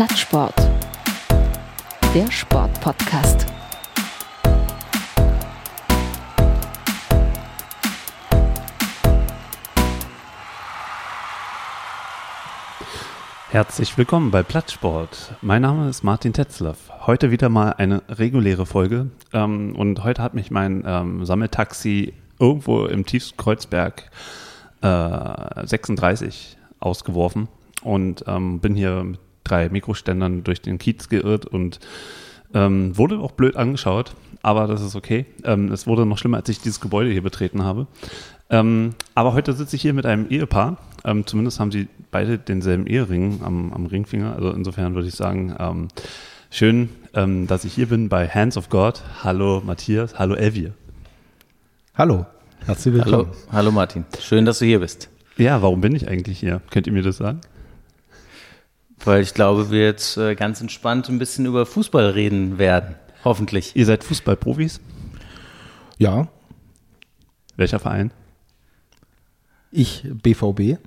Plattsport. Der Sportpodcast. Herzlich willkommen bei Plattsport. Mein Name ist Martin Tetzlaff. Heute wieder mal eine reguläre Folge. Ähm, und heute hat mich mein ähm, Sammeltaxi irgendwo im tiefsten Kreuzberg äh, 36 ausgeworfen und ähm, bin hier mit drei Mikroständern durch den Kiez geirrt und ähm, wurde auch blöd angeschaut, aber das ist okay. Ähm, es wurde noch schlimmer, als ich dieses Gebäude hier betreten habe. Ähm, aber heute sitze ich hier mit einem Ehepaar. Ähm, zumindest haben sie beide denselben Ehering am, am Ringfinger. Also insofern würde ich sagen, ähm, schön, ähm, dass ich hier bin bei Hands of God. Hallo Matthias, hallo Elvia. Hallo, herzlich willkommen. Hallo, hallo Martin, schön, dass du hier bist. Ja, warum bin ich eigentlich hier? Könnt ihr mir das sagen? Weil ich glaube, wir jetzt äh, ganz entspannt ein bisschen über Fußball reden werden. Hoffentlich. Ihr seid Fußballprofis? Ja, Welcher Verein? ich BVB.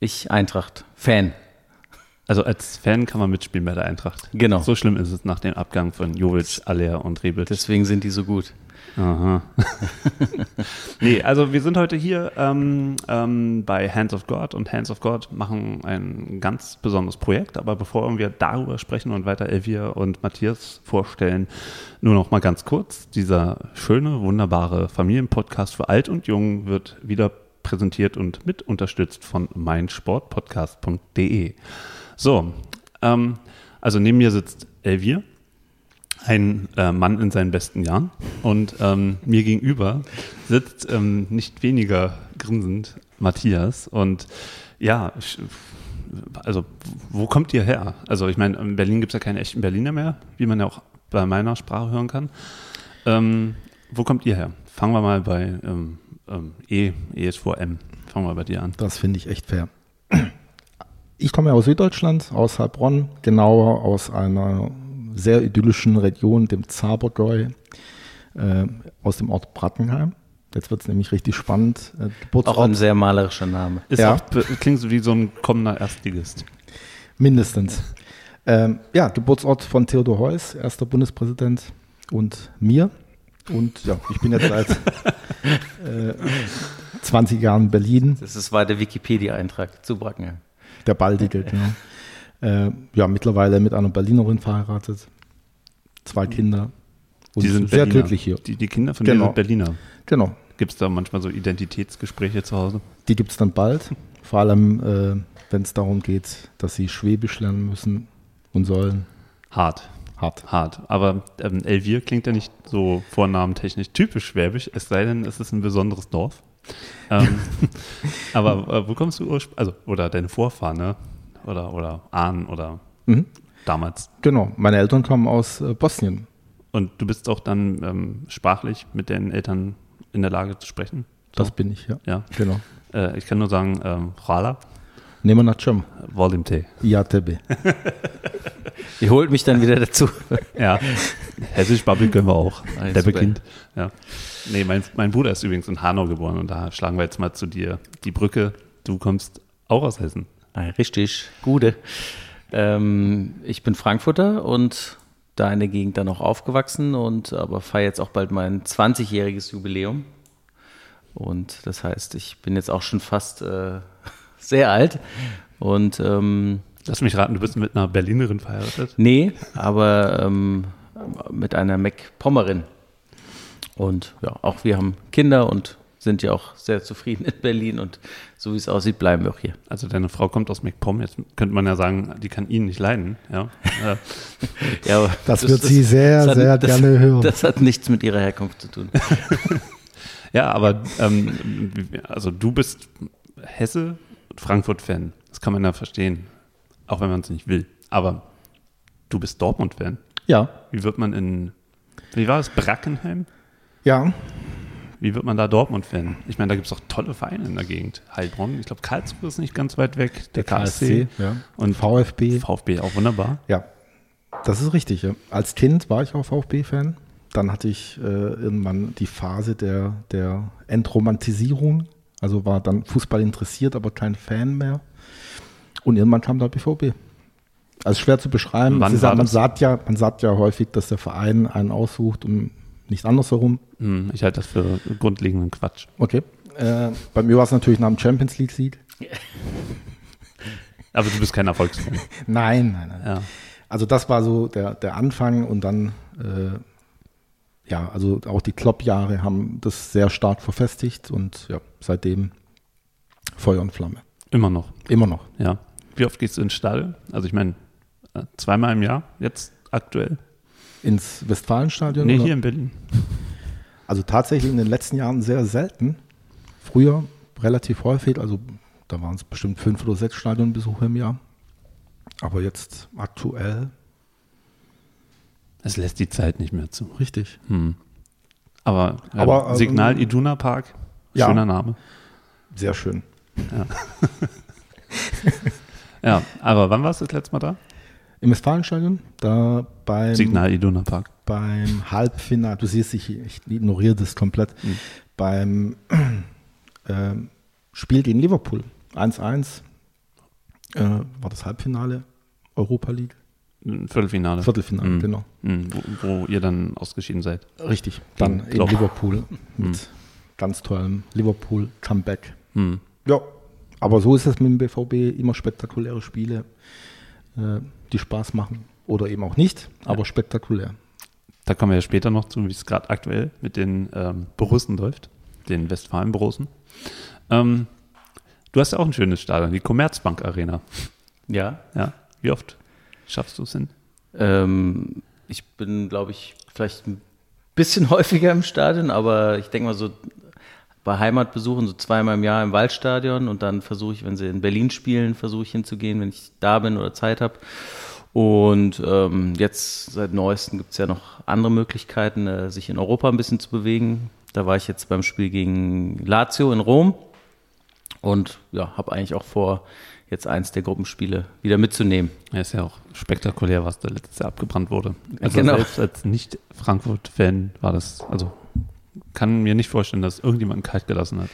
Ich Eintracht. Fan. Also als Fan kann man mitspielen bei der Eintracht. Genau. So schlimm ist es nach dem Abgang von Jovic, Aller und Rebic. Deswegen sind die so gut. Aha. nee, also wir sind heute hier ähm, ähm, bei Hands of God und Hands of God machen ein ganz besonderes Projekt. Aber bevor wir darüber sprechen und weiter Elvia und Matthias vorstellen, nur noch mal ganz kurz. Dieser schöne, wunderbare Familienpodcast für Alt und Jung wird wieder präsentiert und mit unterstützt von meinsportpodcast.de. So, ähm, also neben mir sitzt Elvia ein äh, Mann in seinen besten Jahren. Und ähm, mir gegenüber sitzt ähm, nicht weniger grinsend Matthias. Und ja, also wo kommt ihr her? Also ich meine, in Berlin gibt es ja keine echten Berliner mehr, wie man ja auch bei meiner Sprache hören kann. Ähm, wo kommt ihr her? Fangen wir mal bei ähm, ähm, E, E M. Fangen wir bei dir an. Das finde ich echt fair. Ich komme aus Süddeutschland, aus Heilbronn, genauer aus einer sehr idyllischen Region, dem Zabergäu, äh, aus dem Ort Brattenheim. Jetzt wird es nämlich richtig spannend. Äh, Auch ein sehr malerischer Name. Ist Ja. auch, klingt so wie so ein kommender Erstligist. mindestens. Ähm, ja, Geburtsort von Theodor Heuss, erster Bundespräsident und mir. Und ja, ich bin jetzt seit äh, 20 Jahren in Berlin. Das war der Wikipedia-Eintrag zu Brackenheim. Der baldige, genau. Äh, ja, mittlerweile mit einer Berlinerin verheiratet, zwei Kinder und Die sind sehr Berliner. glücklich hier. Die, die Kinder von Genau. sind Berliner. Genau, Gibt es da manchmal so Identitätsgespräche zu Hause? die gibt es dann bald, vor allem äh, wenn es darum geht, dass sie Schwäbisch lernen müssen und sollen. Hart, Hart. hart. Aber ähm, Elvir klingt ja nicht so vornamentechnisch typisch schwäbisch, es sei denn, es ist ein besonderes Dorf. Ähm, aber äh, wo kommst du ursprünglich, also, oder deine Vorfahren, ne? Oder, oder Ahnen oder Mhm. damals. Genau, meine Eltern kommen aus äh, Bosnien. Und du bist auch dann ähm, sprachlich mit deinen Eltern in der Lage zu sprechen? So? Das bin ich, ja. Ja. Genau. Äh, ich kann nur sagen, ähm, Hvala, Nehmen wir Chum. Volim Te. Ja, Tebe. Ihr holt mich dann wieder dazu. Ja, Hessisch Bubble können wir auch. Ah, der beginnt. Ja. Nee, mein, mein Bruder ist übrigens in Hanau geboren und da schlagen wir jetzt mal zu dir die Brücke. Du kommst auch aus Hessen. Ah, richtig, gute. Ähm, ich bin Frankfurter und da in der Gegend dann auch aufgewachsen und aber feiere jetzt auch bald mein 20-jähriges Jubiläum. Und das heißt, ich bin jetzt auch schon fast äh, sehr alt. Und ähm, Lass mich raten, du bist mit einer Berlinerin verheiratet. nee, aber ähm, mit einer MacPommerin. Und ja, auch wir haben Kinder und sind ja auch sehr zufrieden in Berlin. Und so wie es aussieht, bleiben wir auch hier. Also deine Frau kommt aus MacPom. Jetzt könnte man ja sagen, die kann ihn nicht leiden. Ja. Ja, aber Das wird sie sehr, hat- sehr das, gerne hören. Das hat nichts mit ihrer Herkunft zu tun. ja, aber ähm, also du bist Hesse und Frankfurt-Fan. Das kann man ja verstehen, auch wenn man es nicht will. Aber du bist Dortmund-Fan. Ja, Wie wird man in, wie war es, Brackenheim? ja, Wie wird man da Dortmund-Fan? Ich meine, da gibt es doch tolle Vereine in der Gegend. Heilbronn, ich glaube, Karlsruhe ist nicht ganz weit weg. Der, KSC. ja. Und VfB. VfB auch wunderbar. Ja, das ist richtig. Ja. Als Kind war ich auch VfB-Fan. Dann hatte ich äh, irgendwann die Phase der, der Entromantisierung. Also war dann Fußball interessiert, aber kein Fan mehr. Und irgendwann kam der BVB. Also schwer zu beschreiben. Ist, man, sagt ja, man sagt ja häufig, dass der Verein einen aussucht und nicht andersherum. Hm, ich halte das für grundlegenden Quatsch. Okay. Äh, bei mir war es natürlich nach dem Champions League-Sieg. Aber du bist kein Erfolgsfan. Nein, nein, nein. Ja. Also das war so der, der Anfang und dann, äh, ja, also auch die Klopp-Jahre haben das sehr stark verfestigt und ja, seitdem Feuer und Flamme. Immer noch. Immer noch. Ja. Wie oft gehst du ins Stadion? Also ich meine, äh, zweimal im Jahr jetzt aktuell? Ins Westfalenstadion? Nee, oder? hier in Berlin. Also tatsächlich in den letzten Jahren sehr selten. Früher relativ häufig, also da waren es bestimmt fünf oder sechs Stadionbesuche im Jahr. Aber jetzt aktuell Es lässt die Zeit nicht mehr zu. richtig. Hm. Aber, ja, Aber, ähm, Signal Iduna Park, ja. schöner Name. Sehr schön. Ja, aber wann warst du das letzte Mal da? Im Westfalenstadion, da beim, Signal Iduna Park. beim Halbfinale, du siehst, ich, ich ignoriere das komplett, Hm. beim ähm, Spiel gegen Liverpool, 1-1, äh, war das Halbfinale, Europa League, Viertelfinale. Viertelfinale, Mhm. genau. Hm, wo, wo ihr dann ausgeschieden seid. Richtig, dann Gegen in. Liverpool mit Mhm. ganz tollem Liverpool-Comeback. Hm. Ja, aber so ist es mit dem BVB, immer spektakuläre Spiele, äh, die Spaß machen oder eben auch nicht, aber spektakulär. Da kommen wir ja später noch zu, wie es gerade aktuell mit den ähm, Borussen läuft, den Westfalen-Borussen. Ähm, du hast ja auch ein schönes Stadion, die Commerzbank Arena. Ja. Ja, wie oft schaffst du es hin? Ähm, ich bin, glaube ich, vielleicht ein bisschen häufiger im Stadion, aber ich denke mal so bei Heimatbesuchen so zweimal im Jahr im Waldstadion und dann versuche ich, wenn sie in Berlin spielen, versuche ich hinzugehen, wenn ich da bin oder Zeit habe. Und ähm, jetzt seit neuestem gibt es ja noch andere Möglichkeiten, äh, sich in Europa ein bisschen zu bewegen. Da war ich jetzt beim Spiel gegen Lazio in Rom und ja, habe eigentlich auch vor, jetzt eins der Gruppenspiele wieder mitzunehmen. Ja, ist ja auch spektakulär, was da letztes Jahr abgebrannt wurde. Also Genau. selbst als Nicht-Frankfurt-Fan war das, also kann mir nicht vorstellen, dass irgendjemand kalt gelassen hat,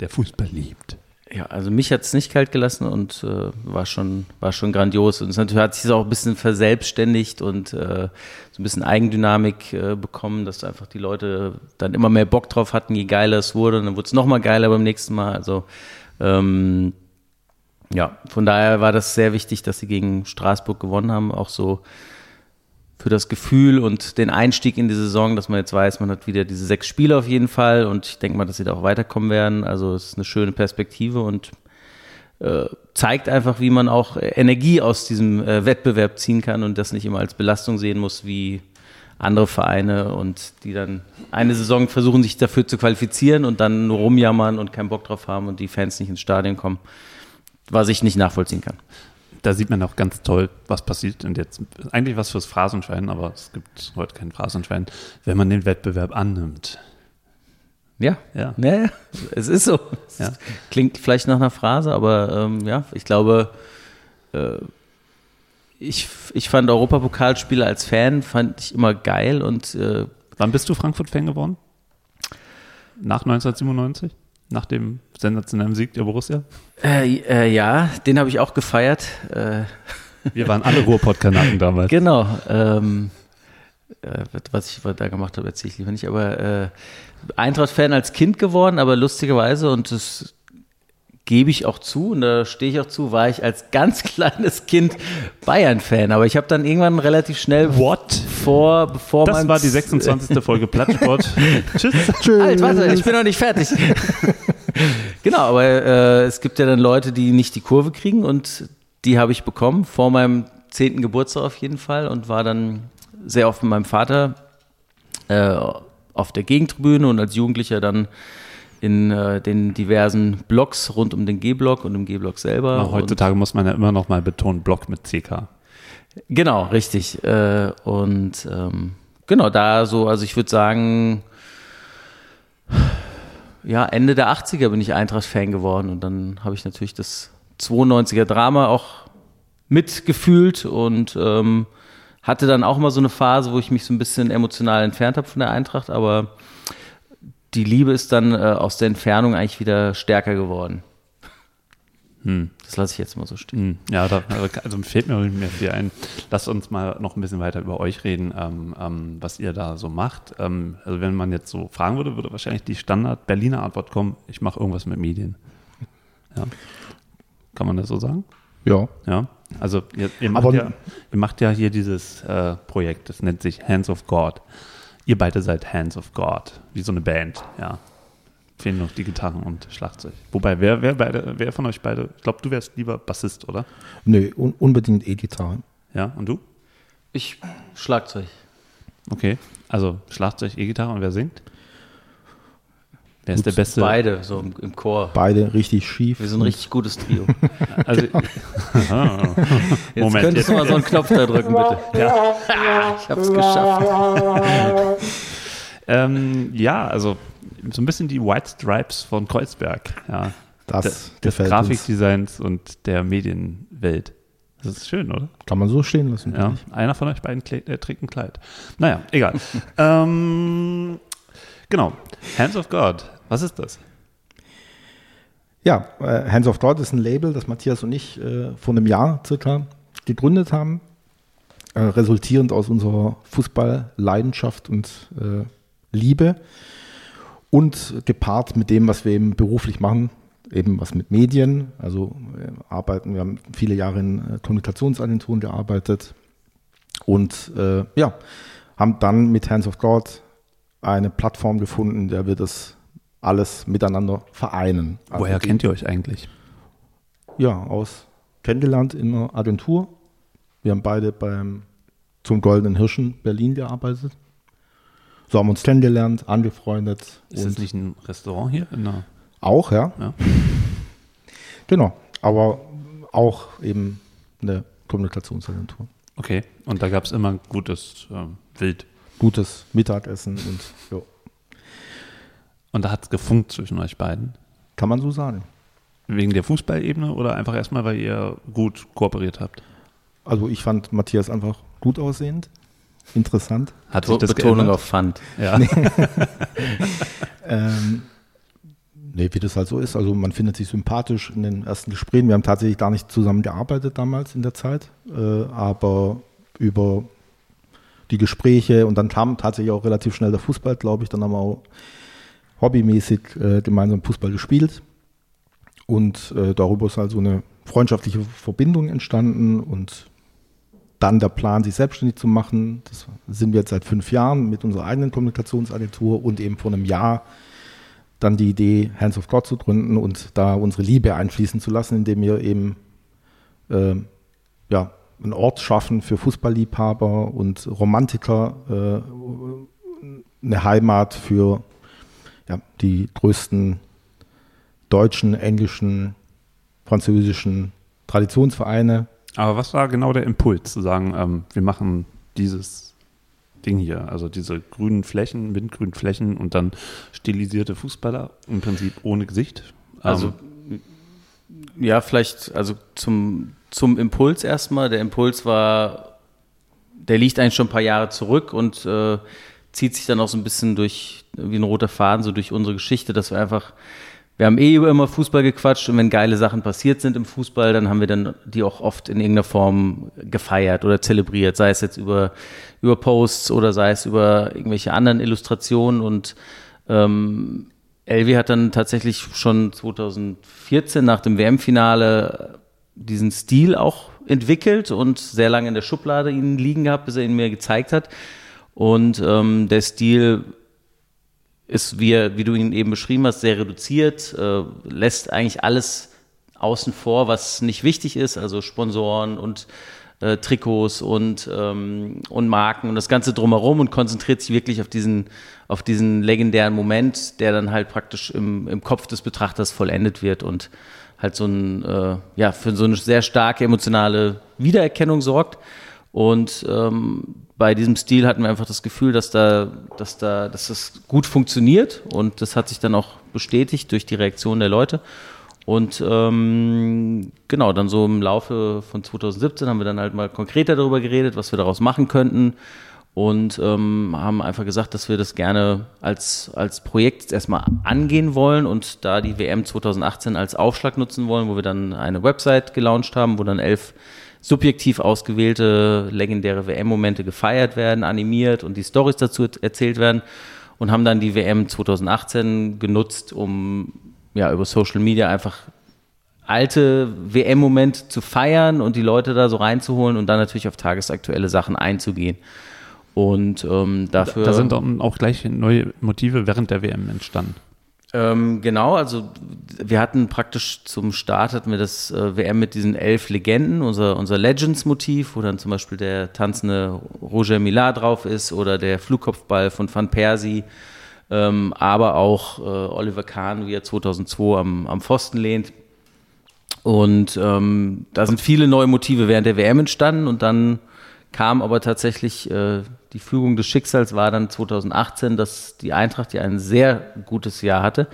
der Fußball liebt. Ja, also mich hat es nicht kalt gelassen und äh, war, schon, war schon grandios. Und es natürlich hat sich auch ein bisschen verselbstständigt und äh, so ein bisschen Eigendynamik äh, bekommen, dass einfach die Leute dann immer mehr Bock drauf hatten, je geiler es wurde. Und dann wurde es nochmal geiler beim nächsten Mal. Also ähm, ja, von daher war das sehr wichtig, dass sie gegen Straßburg gewonnen haben. Auch so für das Gefühl und den Einstieg in die Saison, dass man jetzt weiß, man hat wieder diese sechs Spiele auf jeden Fall und ich denke mal, dass sie da auch weiterkommen werden. Also es ist eine schöne Perspektive und äh, zeigt einfach, wie man auch Energie aus diesem äh, Wettbewerb ziehen kann und das nicht immer als Belastung sehen muss wie andere Vereine und die dann eine Saison versuchen, sich dafür zu qualifizieren und dann nur rumjammern und keinen Bock drauf haben und die Fans nicht ins Stadion kommen, was ich nicht nachvollziehen kann. Da sieht man auch ganz toll, was passiert. Und jetzt eigentlich was fürs Phrasenschwein, aber es gibt heute kein Phrasenschwein, wenn man den Wettbewerb annimmt. Ja, Ja. ja, es ist so. Es Ja. Klingt vielleicht nach einer Phrase, aber ähm, ja, ich glaube, äh, ich, ich fand Europapokalspiele als Fan, fand ich immer geil und äh, Wann bist du Frankfurt-Fan geworden? Nach 1997? Nach dem sensationellen Sieg der Borussia? äh, äh, ja, den habe ich auch gefeiert. Äh, Wir waren alle Ruhrpott-Kanaken damals. genau. Ähm, äh, was ich da gemacht habe, erzähle ich lieber nicht, aber äh, Eintracht-Fan als Kind geworden, aber lustigerweise und das gebe ich auch zu und da stehe ich auch zu, war ich als ganz kleines Kind Bayern-Fan, aber ich habe dann irgendwann relativ schnell What? vor, bevor Das war die 26. Folge Plattsport. Tschüss. Tschüss. Halt, warte, ich bin noch nicht fertig. genau, aber äh, es gibt ja dann Leute, die nicht die Kurve kriegen und die habe ich bekommen vor meinem zehnten Geburtstag auf jeden Fall und war dann sehr oft mit meinem Vater äh, auf der Gegentribüne und als Jugendlicher dann in äh, den diversen Blocks rund um den G-Block und im G-Block selber. Aber heutzutage muss man ja immer noch mal betonen, Block mit CK. Genau, richtig. Äh, und ähm, genau, da so, also ich würde sagen, ja, Ende der 80er bin ich Eintracht-Fan geworden und dann habe ich natürlich das 92er Drama auch mitgefühlt und ähm, hatte dann auch mal so eine Phase, wo ich mich so ein bisschen emotional entfernt habe von der Eintracht, aber die Liebe ist dann äh, aus der Entfernung eigentlich wieder stärker geworden. Hm. Das lasse ich jetzt mal so stehen. Hm. Ja, da also fällt mir nicht mehr viel ein. Lasst uns mal noch ein bisschen weiter über euch reden, ähm, ähm, was ihr da so macht. Ähm, also wenn man jetzt so fragen würde, würde wahrscheinlich die Standard-Berliner Antwort kommen, ich mache irgendwas mit Medien. Ja. Kann man das so sagen? Ja. Ja. Also ihr, ihr, macht, ja, ihr macht ja hier dieses äh, Projekt, das nennt sich Hands of God. Ihr beide seid Hands of God, wie so eine Band, ja. Fehlen noch die Gitarren und Schlagzeug. Wobei, wer, wer, beide, wer von euch beide, ich glaube, du wärst lieber Bassist, oder? Nö, un unbedingt E-Gitarre. Ja, und du? Ich Schlagzeug. Okay, also Schlagzeug, E-Gitarre und wer singt? Wer ist der Beste? Beide, so im, im, Chor. Beide richtig schief. Wir sind ein richtig gutes Trio. also, jetzt Moment, könntest jetzt. du mal so einen Knopf da drücken, bitte. Ja. ich hab's geschafft. ähm, ja, also so ein bisschen die White Stripes von Kreuzberg. Ja. Das De, des Grafikdesigns uns. und der Medienwelt. Das ist schön, oder? Kann man so stehen lassen. Ja. Einer von euch beiden äh, trägt ein Kleid. Naja, egal. ähm, genau. Hands of God. Was ist das? Ja, äh, Hands of God ist ein Label, das Matthias und ich äh, vor einem Jahr circa gegründet haben, äh, resultierend aus unserer Fußballleidenschaft und äh, Liebe und gepaart mit dem, was wir eben beruflich machen, eben was mit Medien, also wir arbeiten, wir haben viele Jahre in äh, Kommunikationsagenturen gearbeitet und äh, ja, haben dann mit Hands of God eine Plattform gefunden, der wir das alles miteinander vereinen. Also Woher kennt ihr euch eigentlich? Ja, aus kennengelernt in einer Agentur. Wir haben beide beim zum Goldenen Hirschen Berlin gearbeitet. So haben wir uns kennengelernt, angefreundet. Ist das nicht ein Restaurant hier? auch, ja. ja. Genau, aber auch eben eine Kommunikationsagentur. Okay, und da gab es immer gutes ähm, Wild. Gutes Mittagessen und jo. Und da hat es gefunkt zwischen euch beiden? Kann man so sagen. Wegen der Fußballebene oder einfach erstmal, weil ihr gut kooperiert habt? Also ich fand Matthias einfach gut aussehend interessant. Hat sich das Betonung geändert? auf Fand. Ja. Nee. ähm, nee, wie das halt so ist. Also man findet sich sympathisch in den ersten Gesprächen. Wir haben tatsächlich gar nicht zusammen gearbeitet damals in der Zeit, äh, aber über die Gespräche und dann kam tatsächlich auch relativ schnell der Fußball, glaube ich. Dann haben wir auch hobbymäßig äh, gemeinsam Fußball gespielt und äh, darüber ist halt so eine freundschaftliche Verbindung entstanden und dann der Plan, sich selbstständig zu machen. Das sind wir jetzt seit fünf Jahren mit unserer eigenen Kommunikationsagentur und eben vor einem Jahr dann die Idee, Hands of God zu gründen und da unsere Liebe einfließen zu lassen, indem wir eben äh, ja, einen Ort schaffen für Fußballliebhaber und Romantiker, äh, eine Heimat für ja, die größten deutschen, englischen, französischen Traditionsvereine aber was war genau der Impuls, zu sagen, ähm, wir machen dieses Ding hier, also diese grünen Flächen, windgrünen Flächen und dann stilisierte Fußballer, im Prinzip ohne Gesicht? Also, ähm, ja, vielleicht, also zum, zum Impuls erstmal. Der Impuls war, der liegt eigentlich schon ein paar Jahre zurück und äh, zieht sich dann auch so ein bisschen durch, wie ein roter Faden, so durch unsere Geschichte, dass wir einfach wir haben eh über immer Fußball gequatscht und wenn geile Sachen passiert sind im Fußball, dann haben wir dann die auch oft in irgendeiner Form gefeiert oder zelebriert, sei es jetzt über, über Posts oder sei es über irgendwelche anderen Illustrationen und ähm, Elvi hat dann tatsächlich schon 2014 nach dem WM-Finale diesen Stil auch entwickelt und sehr lange in der Schublade ihn liegen gehabt, bis er ihn mir gezeigt hat. Und ähm, der Stil ist, wie, wie du ihn eben beschrieben hast, sehr reduziert, äh, lässt eigentlich alles außen vor, was nicht wichtig ist, also Sponsoren und äh, Trikots und, ähm, und Marken und das Ganze drumherum und konzentriert sich wirklich auf diesen, auf diesen legendären Moment, der dann halt praktisch im, im Kopf des Betrachters vollendet wird und halt so ein, äh, ja, für so eine sehr starke emotionale Wiedererkennung sorgt. Und ähm, bei diesem Stil hatten wir einfach das Gefühl, dass da, dass da, dass das gut funktioniert und das hat sich dann auch bestätigt durch die Reaktion der Leute. Und ähm, genau, dann so im Laufe von 2017 haben wir dann halt mal konkreter darüber geredet, was wir daraus machen könnten. Und ähm, haben einfach gesagt, dass wir das gerne als, als Projekt erstmal angehen wollen und da die WM 2018 als Aufschlag nutzen wollen, wo wir dann eine Website gelauncht haben, wo dann elf subjektiv ausgewählte legendäre WM-Momente gefeiert werden, animiert und die Stories dazu erzählt werden und haben dann die WM 2018 genutzt, um ja über Social Media einfach alte WM-Momente zu feiern und die Leute da so reinzuholen und dann natürlich auf tagesaktuelle Sachen einzugehen. Und ähm, dafür. Da sind dann auch gleich neue Motive während der WM entstanden. Ähm, genau, also wir hatten praktisch zum Start hatten wir das äh, WM mit diesen elf Legenden, unser, unser Legends-Motiv, wo dann zum Beispiel der tanzende Roger Millar drauf ist oder der Flugkopfball von Van Persie, ähm, aber auch äh, Oliver Kahn, wie er 2002 am, am Pfosten lehnt. Und ähm, da sind viele neue Motive während der WM entstanden und dann kam aber tatsächlich äh, die Fügung des Schicksals war dann 2018, dass die Eintracht ja ein sehr gutes Jahr hatte.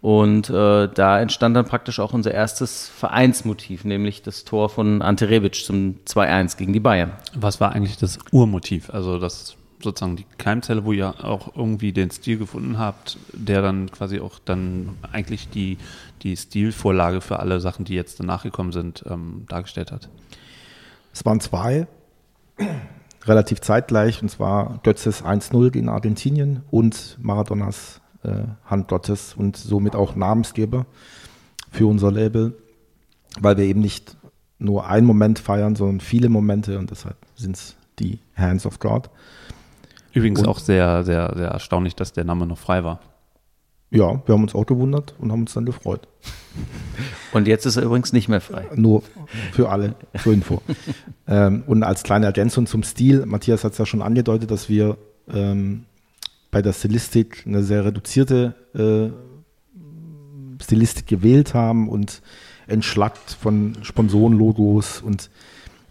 Und äh, da entstand dann praktisch auch unser erstes Vereinsmotiv, nämlich das Tor von Ante Rebic zum 2-1 gegen die Bayern. Was war eigentlich das Urmotiv? Also das sozusagen die Keimzelle, wo ihr auch irgendwie den Stil gefunden habt, der dann quasi auch dann eigentlich die, die Stilvorlage für alle Sachen, die jetzt danach gekommen sind, ähm, dargestellt hat? Es waren zwei relativ zeitgleich, und zwar Götzes 1-0 gegen Argentinien und Maradonas äh, Hand Gottes und somit auch Namensgeber für unser Label, weil wir eben nicht nur einen Moment feiern, sondern viele Momente und deshalb sind es die Hands of God. Übrigens und, auch sehr, sehr, sehr erstaunlich, dass der Name noch frei war. Ja, wir haben uns auch gewundert und haben uns dann gefreut. Und jetzt ist er übrigens nicht mehr frei. Nur für alle, zur Info. ähm, und als kleine Ergänzung zum Stil, Matthias hat es ja schon angedeutet, dass wir ähm, bei der Stilistik eine sehr reduzierte äh, Stilistik gewählt haben und entschlackt von Sponsorenlogos und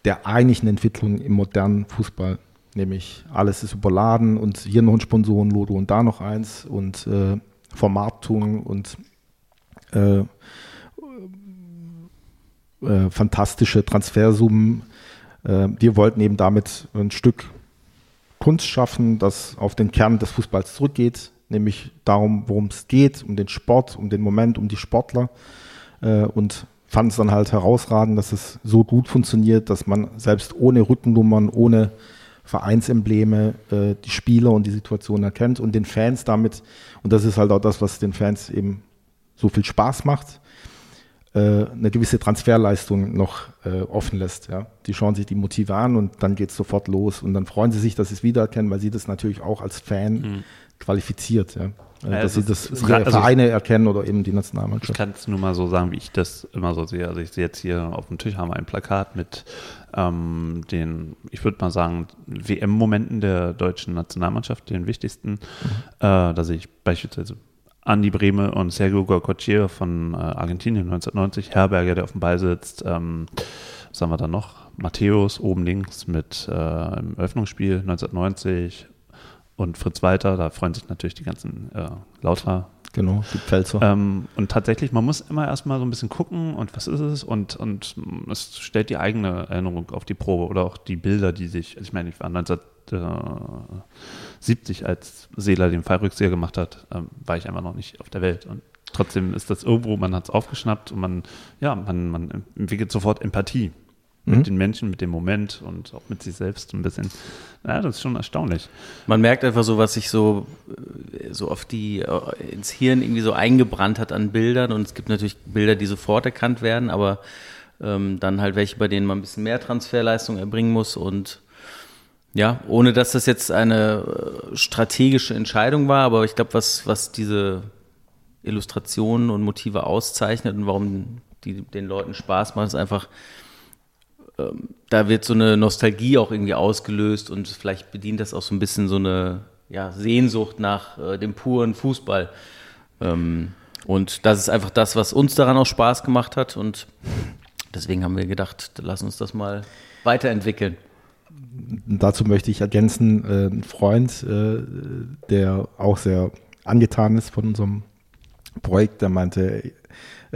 der eigentlichen Entwicklung im modernen Fußball. Nämlich alles ist überladen und hier noch ein Sponsorenlogo und da noch eins und äh, Vermarktung und äh, äh, fantastische Transfersummen. Äh, wir wollten eben damit ein Stück Kunst schaffen, das auf den Kern des Fußballs zurückgeht, nämlich darum, worum es geht, um den Sport, um den Moment, um die Sportler äh, und fand es dann halt herausragend, dass es so gut funktioniert, dass man selbst ohne Rückennummern, ohne Vereinsembleme äh, die Spieler und die Situation erkennt und den Fans damit, und das ist halt auch das, was den Fans eben so viel Spaß macht, äh, eine gewisse Transferleistung noch äh, offen lässt. Ja. Die schauen sich die Motive an und dann geht es sofort los und dann freuen sie sich, dass sie es wiedererkennen, weil sie das natürlich auch als Fan mhm. qualifiziert. Ja. Äh, ja, dass sie das ist, also Vereine erkennen oder eben die Nationalmannschaft. Ich kann es nur mal so sagen, wie ich das immer so sehe. Also ich sehe jetzt hier auf dem Tisch haben wir ein Plakat mit ähm, den, ich würde mal sagen, WM-Momenten der deutschen Nationalmannschaft, den wichtigsten. Mhm. Äh, da sehe ich beispielsweise Andi Brehme und Sergio Gorcochier von äh, Argentinien 1990, Herberger, der auf dem Ball sitzt. Ähm, was haben wir da noch? Matthäus oben links mit äh, im Öffnungsspiel 1990 und Fritz Walter, da freuen sich natürlich die ganzen äh, lauter Genau, die Pfälzer. Ähm, und tatsächlich, man muss immer erstmal so ein bisschen gucken und was ist es und, und es stellt die eigene Erinnerung auf die Probe oder auch die Bilder, die sich, also ich meine, ich war 1970, als Seeler den Fallrückseher gemacht hat, ähm, war ich einfach noch nicht auf der Welt und trotzdem ist das irgendwo, man hat es aufgeschnappt und man, ja, man, man entwickelt sofort Empathie mit mhm. den Menschen, mit dem Moment und auch mit sich selbst ein bisschen. Ja, das ist schon erstaunlich. Man merkt einfach so, was sich so, äh, so auf die, äh, ins Hirn irgendwie so eingebrannt hat an Bildern. Und es gibt natürlich Bilder, die sofort erkannt werden, aber ähm, dann halt welche, bei denen man ein bisschen mehr Transferleistung erbringen muss. Und ja, ohne dass das jetzt eine äh, strategische Entscheidung war, aber ich glaube, was, was diese Illustrationen und Motive auszeichnet und warum die den Leuten Spaß macht, ist einfach, ähm, da wird so eine Nostalgie auch irgendwie ausgelöst und vielleicht bedient das auch so ein bisschen so eine ja, Sehnsucht nach äh, dem puren Fußball. Ähm, und das ist einfach das, was uns daran auch Spaß gemacht hat und deswegen haben wir gedacht, lass uns das mal weiterentwickeln. Dazu möchte ich ergänzen, äh, ein Freund, äh, der auch sehr angetan ist von unserem Projekt, der meinte,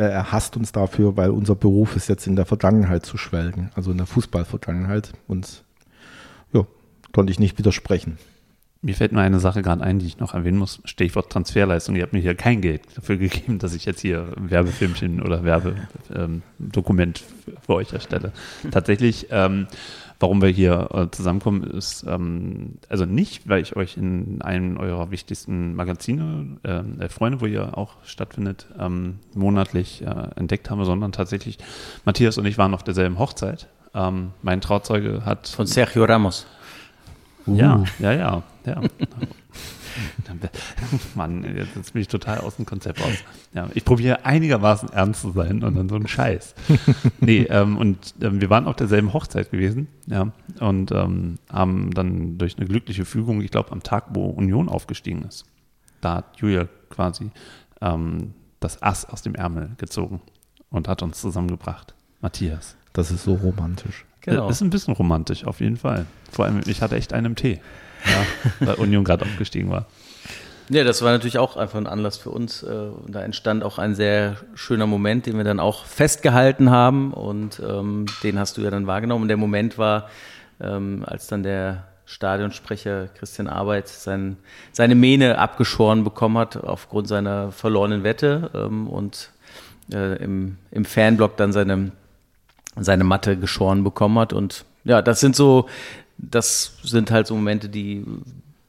er hasst uns dafür, weil unser Beruf ist jetzt in der Vergangenheit zu schwelgen, also in der Fußballvergangenheit. Und ja, konnte ich nicht widersprechen. Mir fällt nur eine Sache gerade ein, die ich noch erwähnen muss. Stichwort Transferleistung. Ihr habt mir hier kein Geld dafür gegeben, dass ich jetzt hier Werbefilmchen oder Werbedokument ähm, für euch erstelle. Tatsächlich, ähm, warum wir hier äh, zusammenkommen, ist ähm, also nicht, weil ich euch in einem eurer wichtigsten Magazine, äh, Freunde, wo ihr auch stattfindet, ähm, monatlich äh, entdeckt habe, sondern tatsächlich, Matthias und ich waren auf derselben Hochzeit. Ähm, mein Trauzeuge hat. Von Sergio Ramos. Ja, ja, ja, ja. Mann, jetzt bin ich total aus dem Konzept raus. Ja, ich probiere einigermaßen ernst zu sein und dann so ein Scheiß. nee, ähm, und ähm, wir waren auf derselben Hochzeit gewesen, ja, und ähm, haben dann durch eine glückliche Fügung, ich glaube, am Tag, wo Union aufgestiegen ist, da hat Julia quasi ähm, das Ass aus dem Ärmel gezogen und hat uns zusammengebracht. Matthias. Das ist so romantisch. Genau. Ist ein bisschen romantisch, auf jeden Fall. Vor allem, ich hatte echt einen Tee, ja, weil Union gerade aufgestiegen war. Ja, das war natürlich auch einfach ein Anlass für uns. Äh, da entstand auch ein sehr schöner Moment, den wir dann auch festgehalten haben und ähm, den hast du ja dann wahrgenommen. Und der Moment war, ähm, als dann der Stadionsprecher Christian Arbeit sein, seine Mähne abgeschoren bekommen hat aufgrund seiner verlorenen Wette ähm, und äh, im, im Fanblock dann seine seine Matte geschoren bekommen hat. Und ja, das sind so, das sind halt so Momente, die,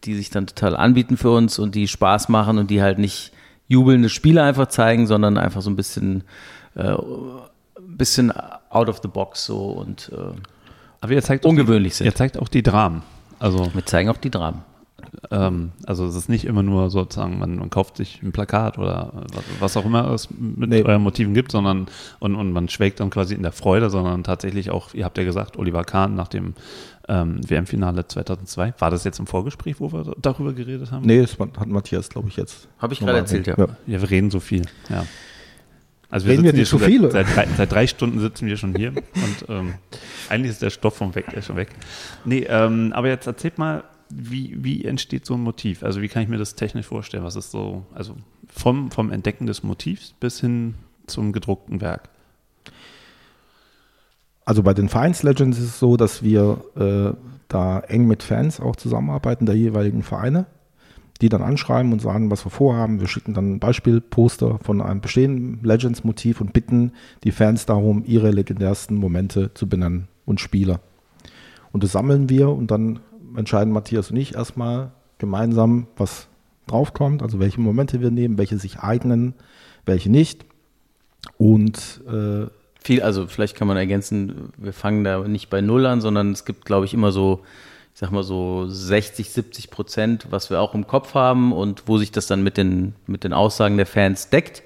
die sich dann total anbieten für uns und die Spaß machen und die halt nicht jubelnde Spiele einfach zeigen, sondern einfach so ein bisschen, äh, bisschen out of the box so und äh, Aber ihr zeigt ungewöhnlich die, sind. Ihr zeigt auch die Dramen. Also wir zeigen auch die Dramen. Ähm, also es ist nicht immer nur sozusagen, man, man, kauft sich ein Plakat oder was, was auch immer es mit nee. euren Motiven gibt, sondern und, und man schwelgt dann quasi in der Freude, sondern tatsächlich auch, ihr habt ja gesagt, Oliver Kahn nach dem ähm, WM-Finale 2002. War das jetzt im Vorgespräch, wo wir darüber geredet haben? Nee, das hat Matthias, glaube ich, jetzt. Habe ich gerade erzählt, ja. ja. Ja, wir reden so viel, ja. Also wir reden wir nicht so viele? Seit, seit, seit, drei Stunden sitzen wir schon hier und ähm, eigentlich ist der Stoff vom Weg, der schon weg. Nee, ähm, aber jetzt erzählt mal, wie, wie entsteht so ein Motiv? Also wie kann ich mir das technisch vorstellen? Was ist so, also vom, vom Entdecken des Motivs bis hin zum gedruckten Werk? Also bei den Vereins Legends ist es so, dass wir äh, da eng mit Fans auch zusammenarbeiten, der jeweiligen Vereine, die dann anschreiben und sagen, was wir vorhaben. Wir schicken dann ein Beispielposter von einem bestehenden Legends-Motiv und bitten die Fans darum, ihre legendärsten Momente zu benennen und Spiele. Und das sammeln wir und dann entscheiden Matthias und ich erstmal gemeinsam, was draufkommt, also welche Momente wir nehmen, welche sich eignen, welche nicht. Und äh, viel, also vielleicht kann man ergänzen, wir fangen da nicht bei Null an, sondern es gibt, glaube ich, immer so, ich sag mal so 60, 70 Prozent, was wir auch im Kopf haben und wo sich das dann mit den, mit den Aussagen der Fans deckt.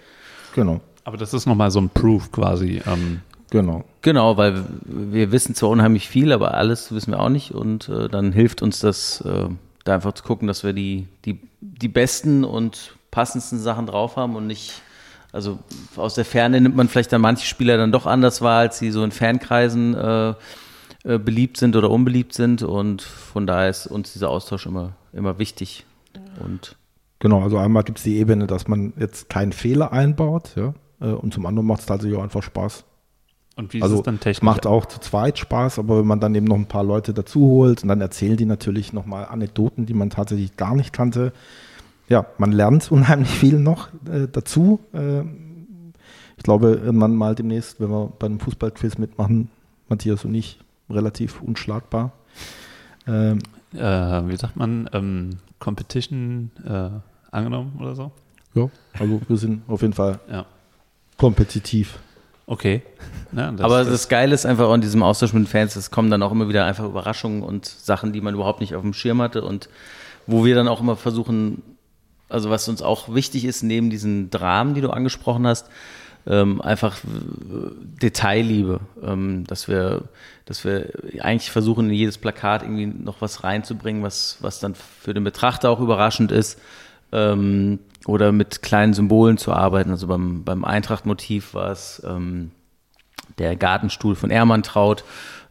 Genau. Aber das ist nochmal so ein Proof quasi. Ähm, Genau. Genau, weil wir wissen zwar unheimlich viel, aber alles wissen wir auch nicht und äh, dann hilft uns das, äh, da einfach zu gucken, dass wir die, die, die besten und passendsten Sachen drauf haben und nicht, also aus der Ferne nimmt man vielleicht dann manche Spieler dann doch anders wahr, als sie so in Fankreisen äh, äh beliebt sind oder unbeliebt sind und von daher ist uns dieser Austausch immer, immer wichtig und Genau, also einmal gibt es die Ebene, dass man jetzt keinen Fehler einbaut, ja, äh, und zum anderen macht es tatsächlich auch einfach Spaß, und wie also, ist es dann technisch? Macht auch zu zweit Spaß, aber wenn man dann eben noch ein paar Leute dazu holt und dann erzählen die natürlich nochmal Anekdoten, die man tatsächlich gar nicht kannte. Ja, man lernt unheimlich viel noch äh, dazu. Äh, ich glaube, irgendwann mal demnächst, wenn wir bei einem Fußballquiz mitmachen, Matthias und ich, relativ unschlagbar. Ähm, äh, wie sagt man, ähm, Competition äh, angenommen oder so? Ja, also wir sind auf jeden Fall ja. kompetitiv. Okay. Ja, das, Aber das, das Geile ist einfach in diesem Austausch mit den Fans, es kommen dann auch immer wieder einfach Überraschungen und Sachen, die man überhaupt nicht auf dem Schirm hatte und wo wir dann auch immer versuchen, also was uns auch wichtig ist, neben diesen Dramen, die du angesprochen hast, ähm, einfach Detailliebe, ähm, dass wir, dass wir eigentlich versuchen, in jedes Plakat irgendwie noch was reinzubringen, was, was dann für den Betrachter auch überraschend ist. Ähm, oder mit kleinen Symbolen zu arbeiten. Also beim, beim Eintracht-Motiv war es ähm, der Gartenstuhl von Ermantraut,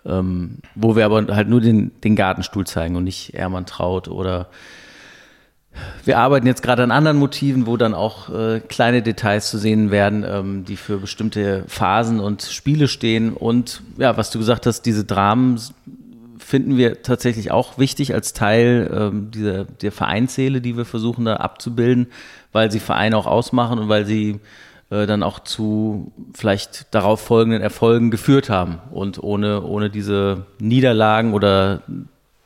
ähm, wo wir aber halt nur den, den Gartenstuhl zeigen und nicht Ermantraut oder wir arbeiten jetzt gerade an anderen Motiven, wo dann auch äh, kleine Details zu sehen werden, ähm, die für bestimmte Phasen und Spiele stehen. Und ja, was du gesagt hast, diese Dramen finden wir tatsächlich auch wichtig als Teil ähm, dieser, der Vereinsseele, die wir versuchen da abzubilden, weil sie Vereine auch ausmachen und weil sie äh, dann auch zu vielleicht darauf folgenden Erfolgen geführt haben. Und ohne, ohne diese Niederlagen oder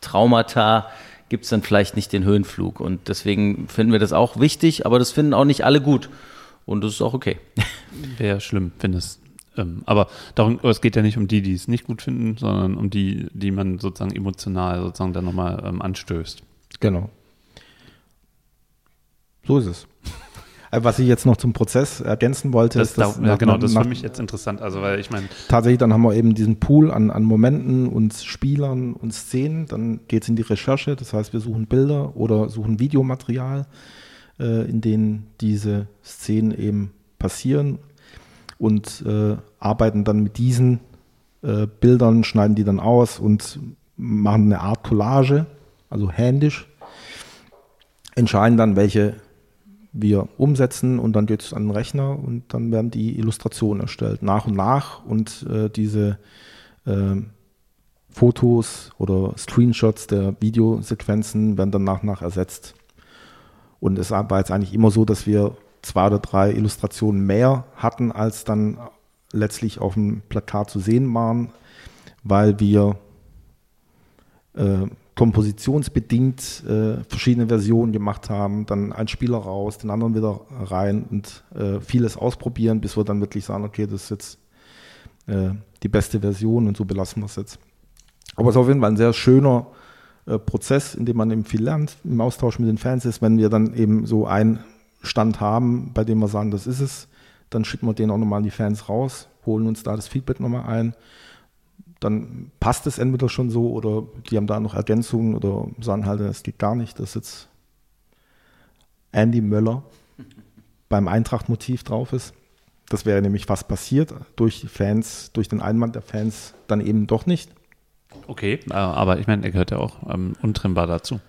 Traumata gibt es dann vielleicht nicht den Höhenflug. Und deswegen finden wir das auch wichtig, aber das finden auch nicht alle gut. Und das ist auch okay. Wäre schlimm, wenn es. Ähm, aber darum, es geht ja nicht um die, die es nicht gut finden, sondern um die, die man sozusagen emotional sozusagen dann nochmal ähm, anstößt. Genau. So ist es. Äh, Was ich jetzt noch zum Prozess ergänzen wollte, Das, ist, dass da, ja, genau, das ist für mich jetzt interessant. Also, weil ich meine, tatsächlich, dann haben wir eben diesen Pool an, an Momenten und Spielern und Szenen. Dann geht es in die Recherche, das heißt, wir suchen Bilder oder suchen Videomaterial, äh, in denen diese Szenen eben passieren und äh, arbeiten dann mit diesen äh, Bildern, schneiden die dann aus und machen eine Art Collage, also händisch, entscheiden dann, welche wir umsetzen und dann geht es an den Rechner und dann werden die Illustrationen erstellt, nach und nach und äh, diese ähm, Fotos oder Screenshots der Videosequenzen werden dann nach und nach ersetzt. Und es war jetzt eigentlich immer so, dass wir zwei oder drei Illustrationen mehr hatten, als dann letztlich auf dem Plakat zu sehen waren, weil wir äh, kompositionsbedingt äh, verschiedene Versionen gemacht haben, dann ein Spieler raus, den anderen wieder rein und äh, vieles ausprobieren, bis wir dann wirklich sagen, okay, das ist jetzt äh, die beste Version und so belassen wir es jetzt. Aber es ist auf jeden Fall ein sehr schöner äh, Prozess, in dem man eben viel lernt, im Austausch mit den Fans ist, wenn wir dann eben so einen Stand haben, bei dem wir sagen, das ist es, dann schicken wir den auch nochmal an die Fans raus, holen uns da das Feedback nochmal ein dann passt es entweder schon so oder die haben da noch Ergänzungen oder sagen halt, es geht gar nicht, dass jetzt Andy Möller beim Eintracht-Motiv drauf ist. Das wäre nämlich fast passiert durch die Fans, durch den Einwand der Fans dann eben doch nicht. okay, äh, aber ich meine, er gehört ja auch ähm, untrennbar dazu.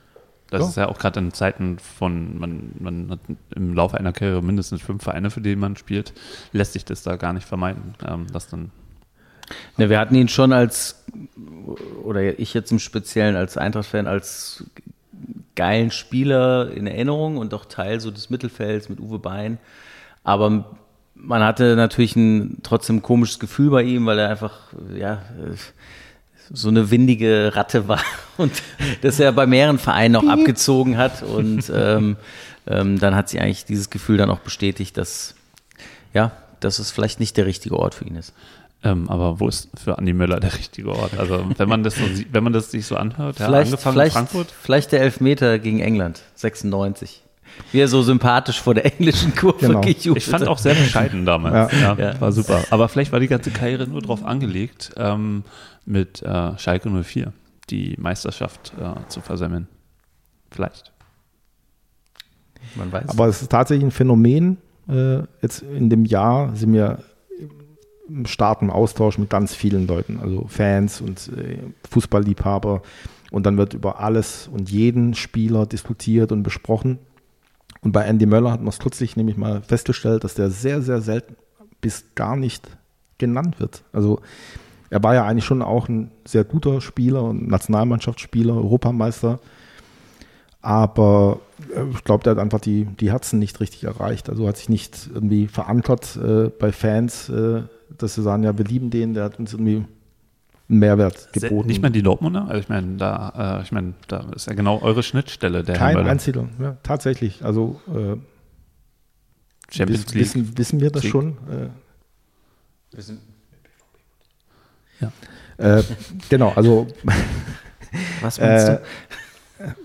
Das Ja. ist ja auch gerade in Zeiten von, man, man hat im Laufe einer Karriere mindestens fünf Vereine, für die man spielt, lässt sich das da gar nicht vermeiden, ähm, dass dann Ne, wir hatten ihn schon als, oder ich jetzt im Speziellen als Eintracht-Fan, als geilen Spieler in Erinnerung und auch Teil so des Mittelfelds mit Uwe Bein. Aber man hatte natürlich ein trotzdem komisches Gefühl bei ihm, weil er einfach, ja, äh, so eine windige Ratte war und das er bei mehreren Vereinen auch abgezogen hat. Und ähm, ähm, dann hat sie eigentlich dieses Gefühl dann auch bestätigt, dass, ja, dass es vielleicht nicht der richtige Ort für ihn ist. Ähm, aber wo ist für Andi Möller der richtige Ort? Also wenn man das so wenn man das sich so anhört, ja, Vielleicht, angefangen in vielleicht, Frankfurt. vielleicht der Elfmeter gegen England, 96. Wie er so sympathisch vor der englischen Kurve Genau. gejubelt Ich fand auch sehr bescheiden damals. Ja, Ja. War super. Aber vielleicht war die ganze Karriere nur darauf angelegt, ähm, mit äh, Schalke 04 die Meisterschaft äh, zu versemmeln. Vielleicht. Man weiß. Aber es ist tatsächlich ein Phänomen. Äh, jetzt in dem Jahr sind wir im starken Austausch mit ganz vielen Leuten, also Fans und äh, Fußballliebhaber. Und dann wird über alles und jeden Spieler diskutiert und besprochen. Und bei Andy Möller hat man es kürzlich nämlich mal festgestellt, dass der sehr, sehr selten bis gar nicht genannt wird. Also er war ja eigentlich schon auch ein sehr guter Spieler und Nationalmannschaftsspieler, Europameister. Aber äh, ich glaube, der hat einfach die, die Herzen nicht richtig erreicht. Also hat sich nicht irgendwie verankert äh, bei Fans, äh, dass sie sagen, ja, wir lieben den, der hat uns irgendwie Mehrwert geboten. Nicht mal die Dortmunder? Also ich meine, da, äh, ich meine, da ist ja genau eure Schnittstelle, der Kein einziger, ja, tatsächlich. Also äh, Champions wiss- League. Wissen, wissen wir das Sieg. schon? Äh, Ja. Äh, genau, also Was meinst äh,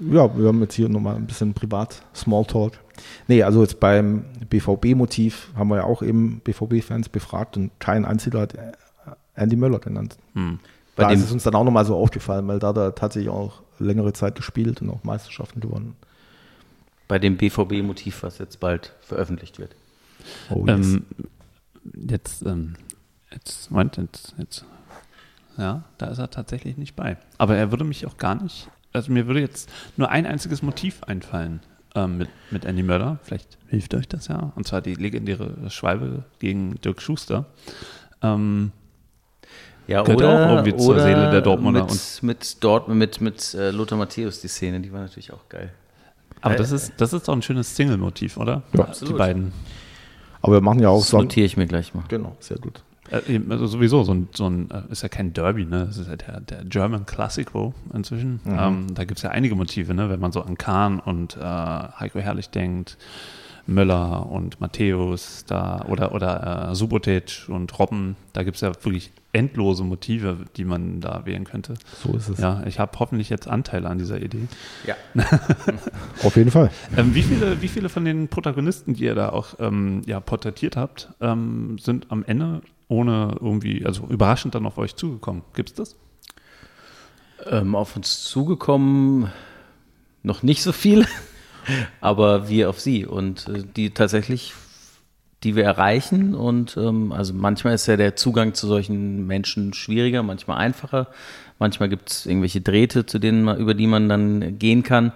du? ja, wir haben jetzt hier nochmal ein bisschen privat Smalltalk. Nee, also jetzt beim BVB-Motiv haben wir ja auch eben BVB-Fans befragt und kein einziger hat Andy Möller genannt. Hm. Bei da dem- ist es uns dann auch nochmal so aufgefallen, weil da hat er tatsächlich auch längere Zeit gespielt und auch Meisterschaften gewonnen. Bei dem BVB-Motiv, was jetzt bald veröffentlicht wird. Oh, yes. Ähm, jetzt, ähm, jetzt, Moment, jetzt, jetzt, ja, da ist er tatsächlich nicht bei. Aber er würde mich auch gar nicht, also mir würde jetzt nur ein einziges Motiv einfallen ähm, mit, mit Andy Möller. Vielleicht hilft euch das ja. Und zwar die legendäre Schwalbe gegen Dirk Schuster. Ähm, Ja, Gehört oder, auch irgendwie zur oder Seele der Dortmunder. Mit, mit, Dort, mit, mit äh, Lothar Matthäus, die Szene, die war natürlich auch geil. Aber das ist, das ist doch ein schönes Single-Motiv, oder? Ja. Die Absolut. beiden. Aber wir machen ja auch Das so. notiere ich mir gleich mal. Genau, sehr gut. Äh, also sowieso, so ein, so ein, äh, ist ja kein Derby, ne? Das ist ja der, der German Classico inzwischen. Ähm, da gibt es ja einige Motive, ne? Wenn man so an Kahn und äh, Heiko Herrlich denkt, Möller und Matthäus da oder, oder äh, Subotic und Robben, da gibt es ja wirklich endlose Motive, die man da wählen könnte. So ist es. Ja, ich habe hoffentlich jetzt Anteil an dieser Idee. Ja. Auf jeden Fall. Ähm, wie, viele, wie viele von den Protagonisten, die ihr da auch ähm, ja, porträtiert habt, ähm, sind am Ende ohne irgendwie, also überraschend dann auf euch zugekommen? Gibt es das? Ähm, auf uns zugekommen noch nicht so viele, aber wir auf sie und äh, die tatsächlich, die wir erreichen und ähm, also manchmal ist ja der Zugang zu solchen Menschen schwieriger, manchmal einfacher, manchmal gibt es irgendwelche Drähte, zu denen man, über die man dann gehen kann.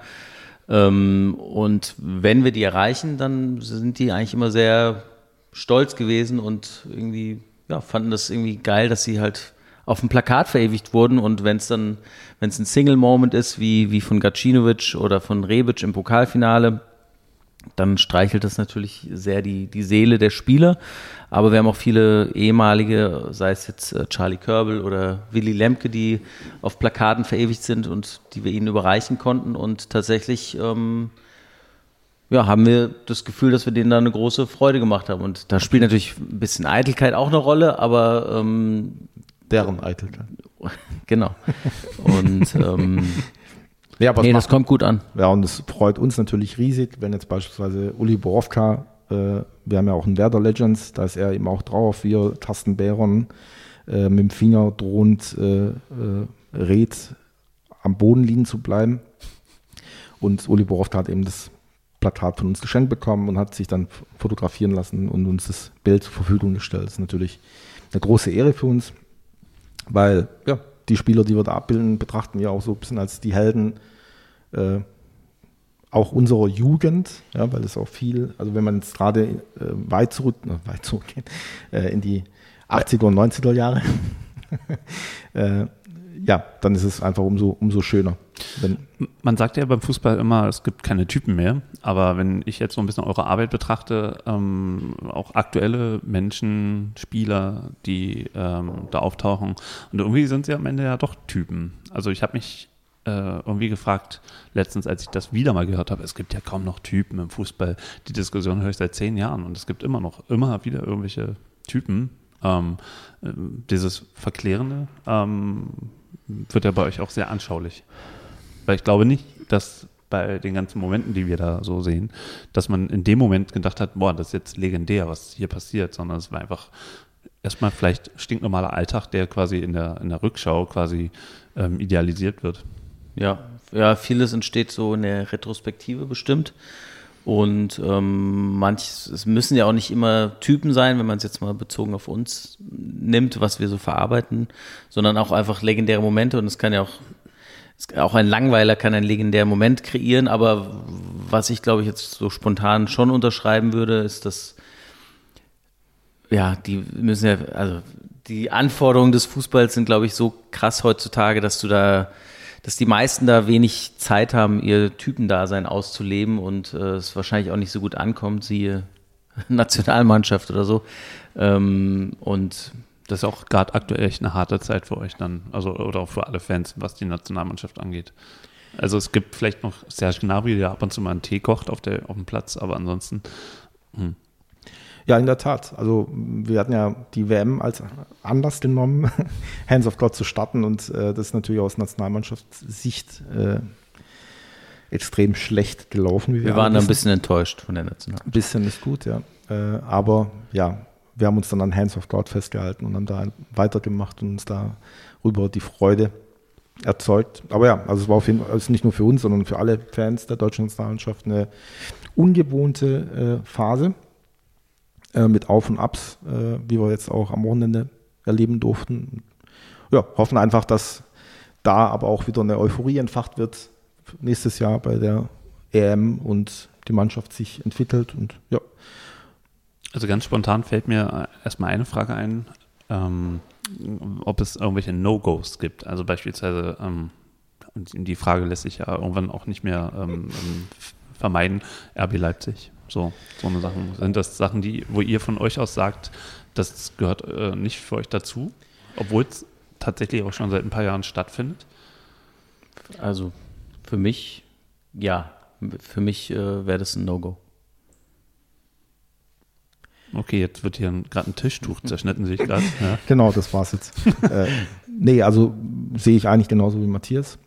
Ähm, und wenn wir die erreichen, dann sind die eigentlich immer sehr stolz gewesen und irgendwie, ja, fanden das irgendwie geil, dass sie halt auf dem Plakat verewigt wurden und wenn es dann, wenn es ein Single-Moment ist, wie, wie von Gacinovic oder von Rebic im Pokalfinale, dann streichelt das natürlich sehr die, die Seele der Spieler. Aber wir haben auch viele ehemalige, sei es jetzt äh, Charlie Körbel oder Willy Lemke, die auf Plakaten verewigt sind und die wir ihnen überreichen konnten. Und tatsächlich ähm, ja, haben wir das Gefühl, dass wir denen da eine große Freude gemacht haben. Und da spielt natürlich ein bisschen Eitelkeit auch eine Rolle, aber ähm, Deren Eitelkeit. genau. Und ähm, Ja, aber es nee, macht- das kommt gut an. Ja, und es freut uns natürlich riesig, wenn jetzt beispielsweise Uli Borowka, äh, wir haben ja auch einen Werder Legends, da ist er eben auch drauf, wir Tasten Bäron äh, mit dem Finger drohend äh, äh, rät, am Boden liegen zu bleiben. Und Uli Borowka hat eben das Plakat von uns geschenkt bekommen und hat sich dann fotografieren lassen und uns das Bild zur Verfügung gestellt. Das ist natürlich eine große Ehre für uns, weil ja, die Spieler, die wir da abbilden, betrachten wir auch so ein bisschen als die Helden äh, auch unserer Jugend, ja, weil es auch viel, also wenn man jetzt gerade äh, weit zurück, äh, weit zurückgeht, äh, in die 80er und 90er Jahre, äh, ja, dann ist es einfach umso, umso schöner. Wenn, Man sagt ja beim Fußball immer, es gibt keine Typen mehr. Aber wenn ich jetzt so ein bisschen eure Arbeit betrachte, ähm, auch aktuelle Menschen, Spieler, die ähm, da auftauchen, und irgendwie sind sie am Ende ja doch Typen. Also ich habe mich äh, irgendwie gefragt, letztens, als ich das wieder mal gehört habe, es gibt ja kaum noch Typen im Fußball. Die Diskussion höre ich seit zehn Jahren und es gibt immer noch, immer wieder irgendwelche Typen. Ähm, ähm, dieses Verklärende ähm, wird ja bei euch auch sehr anschaulich. Weil ich glaube nicht, dass bei den ganzen Momenten, die wir da so sehen, dass man in dem Moment gedacht hat, boah, das ist jetzt legendär, was hier passiert, sondern es war einfach erstmal vielleicht stinknormaler Alltag, der quasi in der, in der Rückschau quasi ähm, idealisiert wird. Ja, ja, vieles entsteht so in der Retrospektive bestimmt. Und ähm, manch, es müssen ja auch nicht immer Typen sein, wenn man es jetzt mal bezogen auf uns nimmt, was wir so verarbeiten, sondern auch einfach legendäre Momente. Und es kann ja auch, auch ein Langweiler kann einen legendären Moment kreieren. Aber was ich, glaube ich, jetzt so spontan schon unterschreiben würde, ist, dass ja, die müssen ja, also die Anforderungen des Fußballs sind, glaube ich, so krass heutzutage, dass du da, dass die meisten da wenig Zeit haben, ihr Typendasein auszuleben und äh, es wahrscheinlich auch nicht so gut ankommt, siehe Nationalmannschaft oder so. Ähm, und Das ist auch gerade aktuell echt eine harte Zeit für euch dann, also oder auch für alle Fans, was die Nationalmannschaft angeht. Also es gibt vielleicht noch Serge Gnabry, der ab und zu mal einen Tee kocht auf, der, auf dem Platz, aber ansonsten ja, in der Tat. Also wir hatten ja die WM als Anlass genommen, Hands of God zu starten und äh, das ist natürlich aus Nationalmannschaftssicht äh, extrem schlecht gelaufen. Wie wir, waren da ein bisschen enttäuscht von der Nationalmannschaft. Ein bisschen ist gut, ja. Äh, aber ja, wir haben uns dann an Hands of God festgehalten und haben da weitergemacht und uns darüber die Freude erzeugt. Aber ja, also es war auf jeden Fall also nicht nur für uns, sondern für alle Fans der deutschen Nationalmannschaft eine ungewohnte äh, Phase äh, mit Auf und Abs, äh, wie wir jetzt auch am Wochenende erleben durften. Ja, hoffen einfach, dass da aber auch wieder eine Euphorie entfacht wird nächstes Jahr bei der EM und die Mannschaft sich entwickelt und ja, Also ganz spontan fällt mir erstmal eine Frage ein. Ähm, ob es irgendwelche No-Gos gibt. Also beispielsweise, ähm, und die Frage lässt sich ja irgendwann auch nicht mehr ähm, ähm vermeiden, RB Leipzig. So, so eine Sachen. Sind das Sachen, die, wo ihr von euch aus sagt, das gehört äh, nicht für euch dazu, obwohl es tatsächlich auch schon seit ein paar Jahren stattfindet? Also für mich, ja, für mich äh, wäre das ein No-Go. Okay, jetzt wird hier gerade ein Tischtuch zerschnitten, sehe ich gerade. Ja. Genau, das war's jetzt. äh, nee, also sehe ich eigentlich genauso wie Matthias.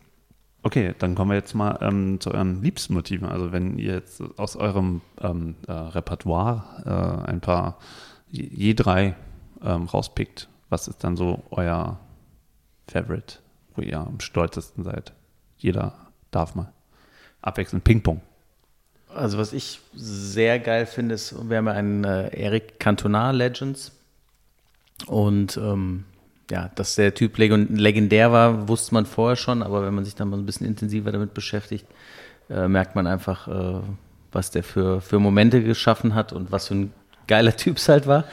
Okay, dann kommen wir jetzt mal ähm, zu euren liebsten Motiven. Also wenn ihr jetzt aus eurem ähm, äh, Repertoire äh, ein paar, je, je drei ähm, rauspickt, was ist dann so euer Favorite, wo ihr am stolzesten seid? Jeder darf mal. Abwechselnd Ping-Pong. Also was ich sehr geil finde, ist, wir haben ja einen äh, Eric Cantona Legends und ähm, ja, dass der Typ legendär war, wusste man vorher schon, aber wenn man sich dann mal ein bisschen intensiver damit beschäftigt, äh, merkt man einfach, äh, was der für, für Momente geschaffen hat und was für ein geiler Typ es halt war.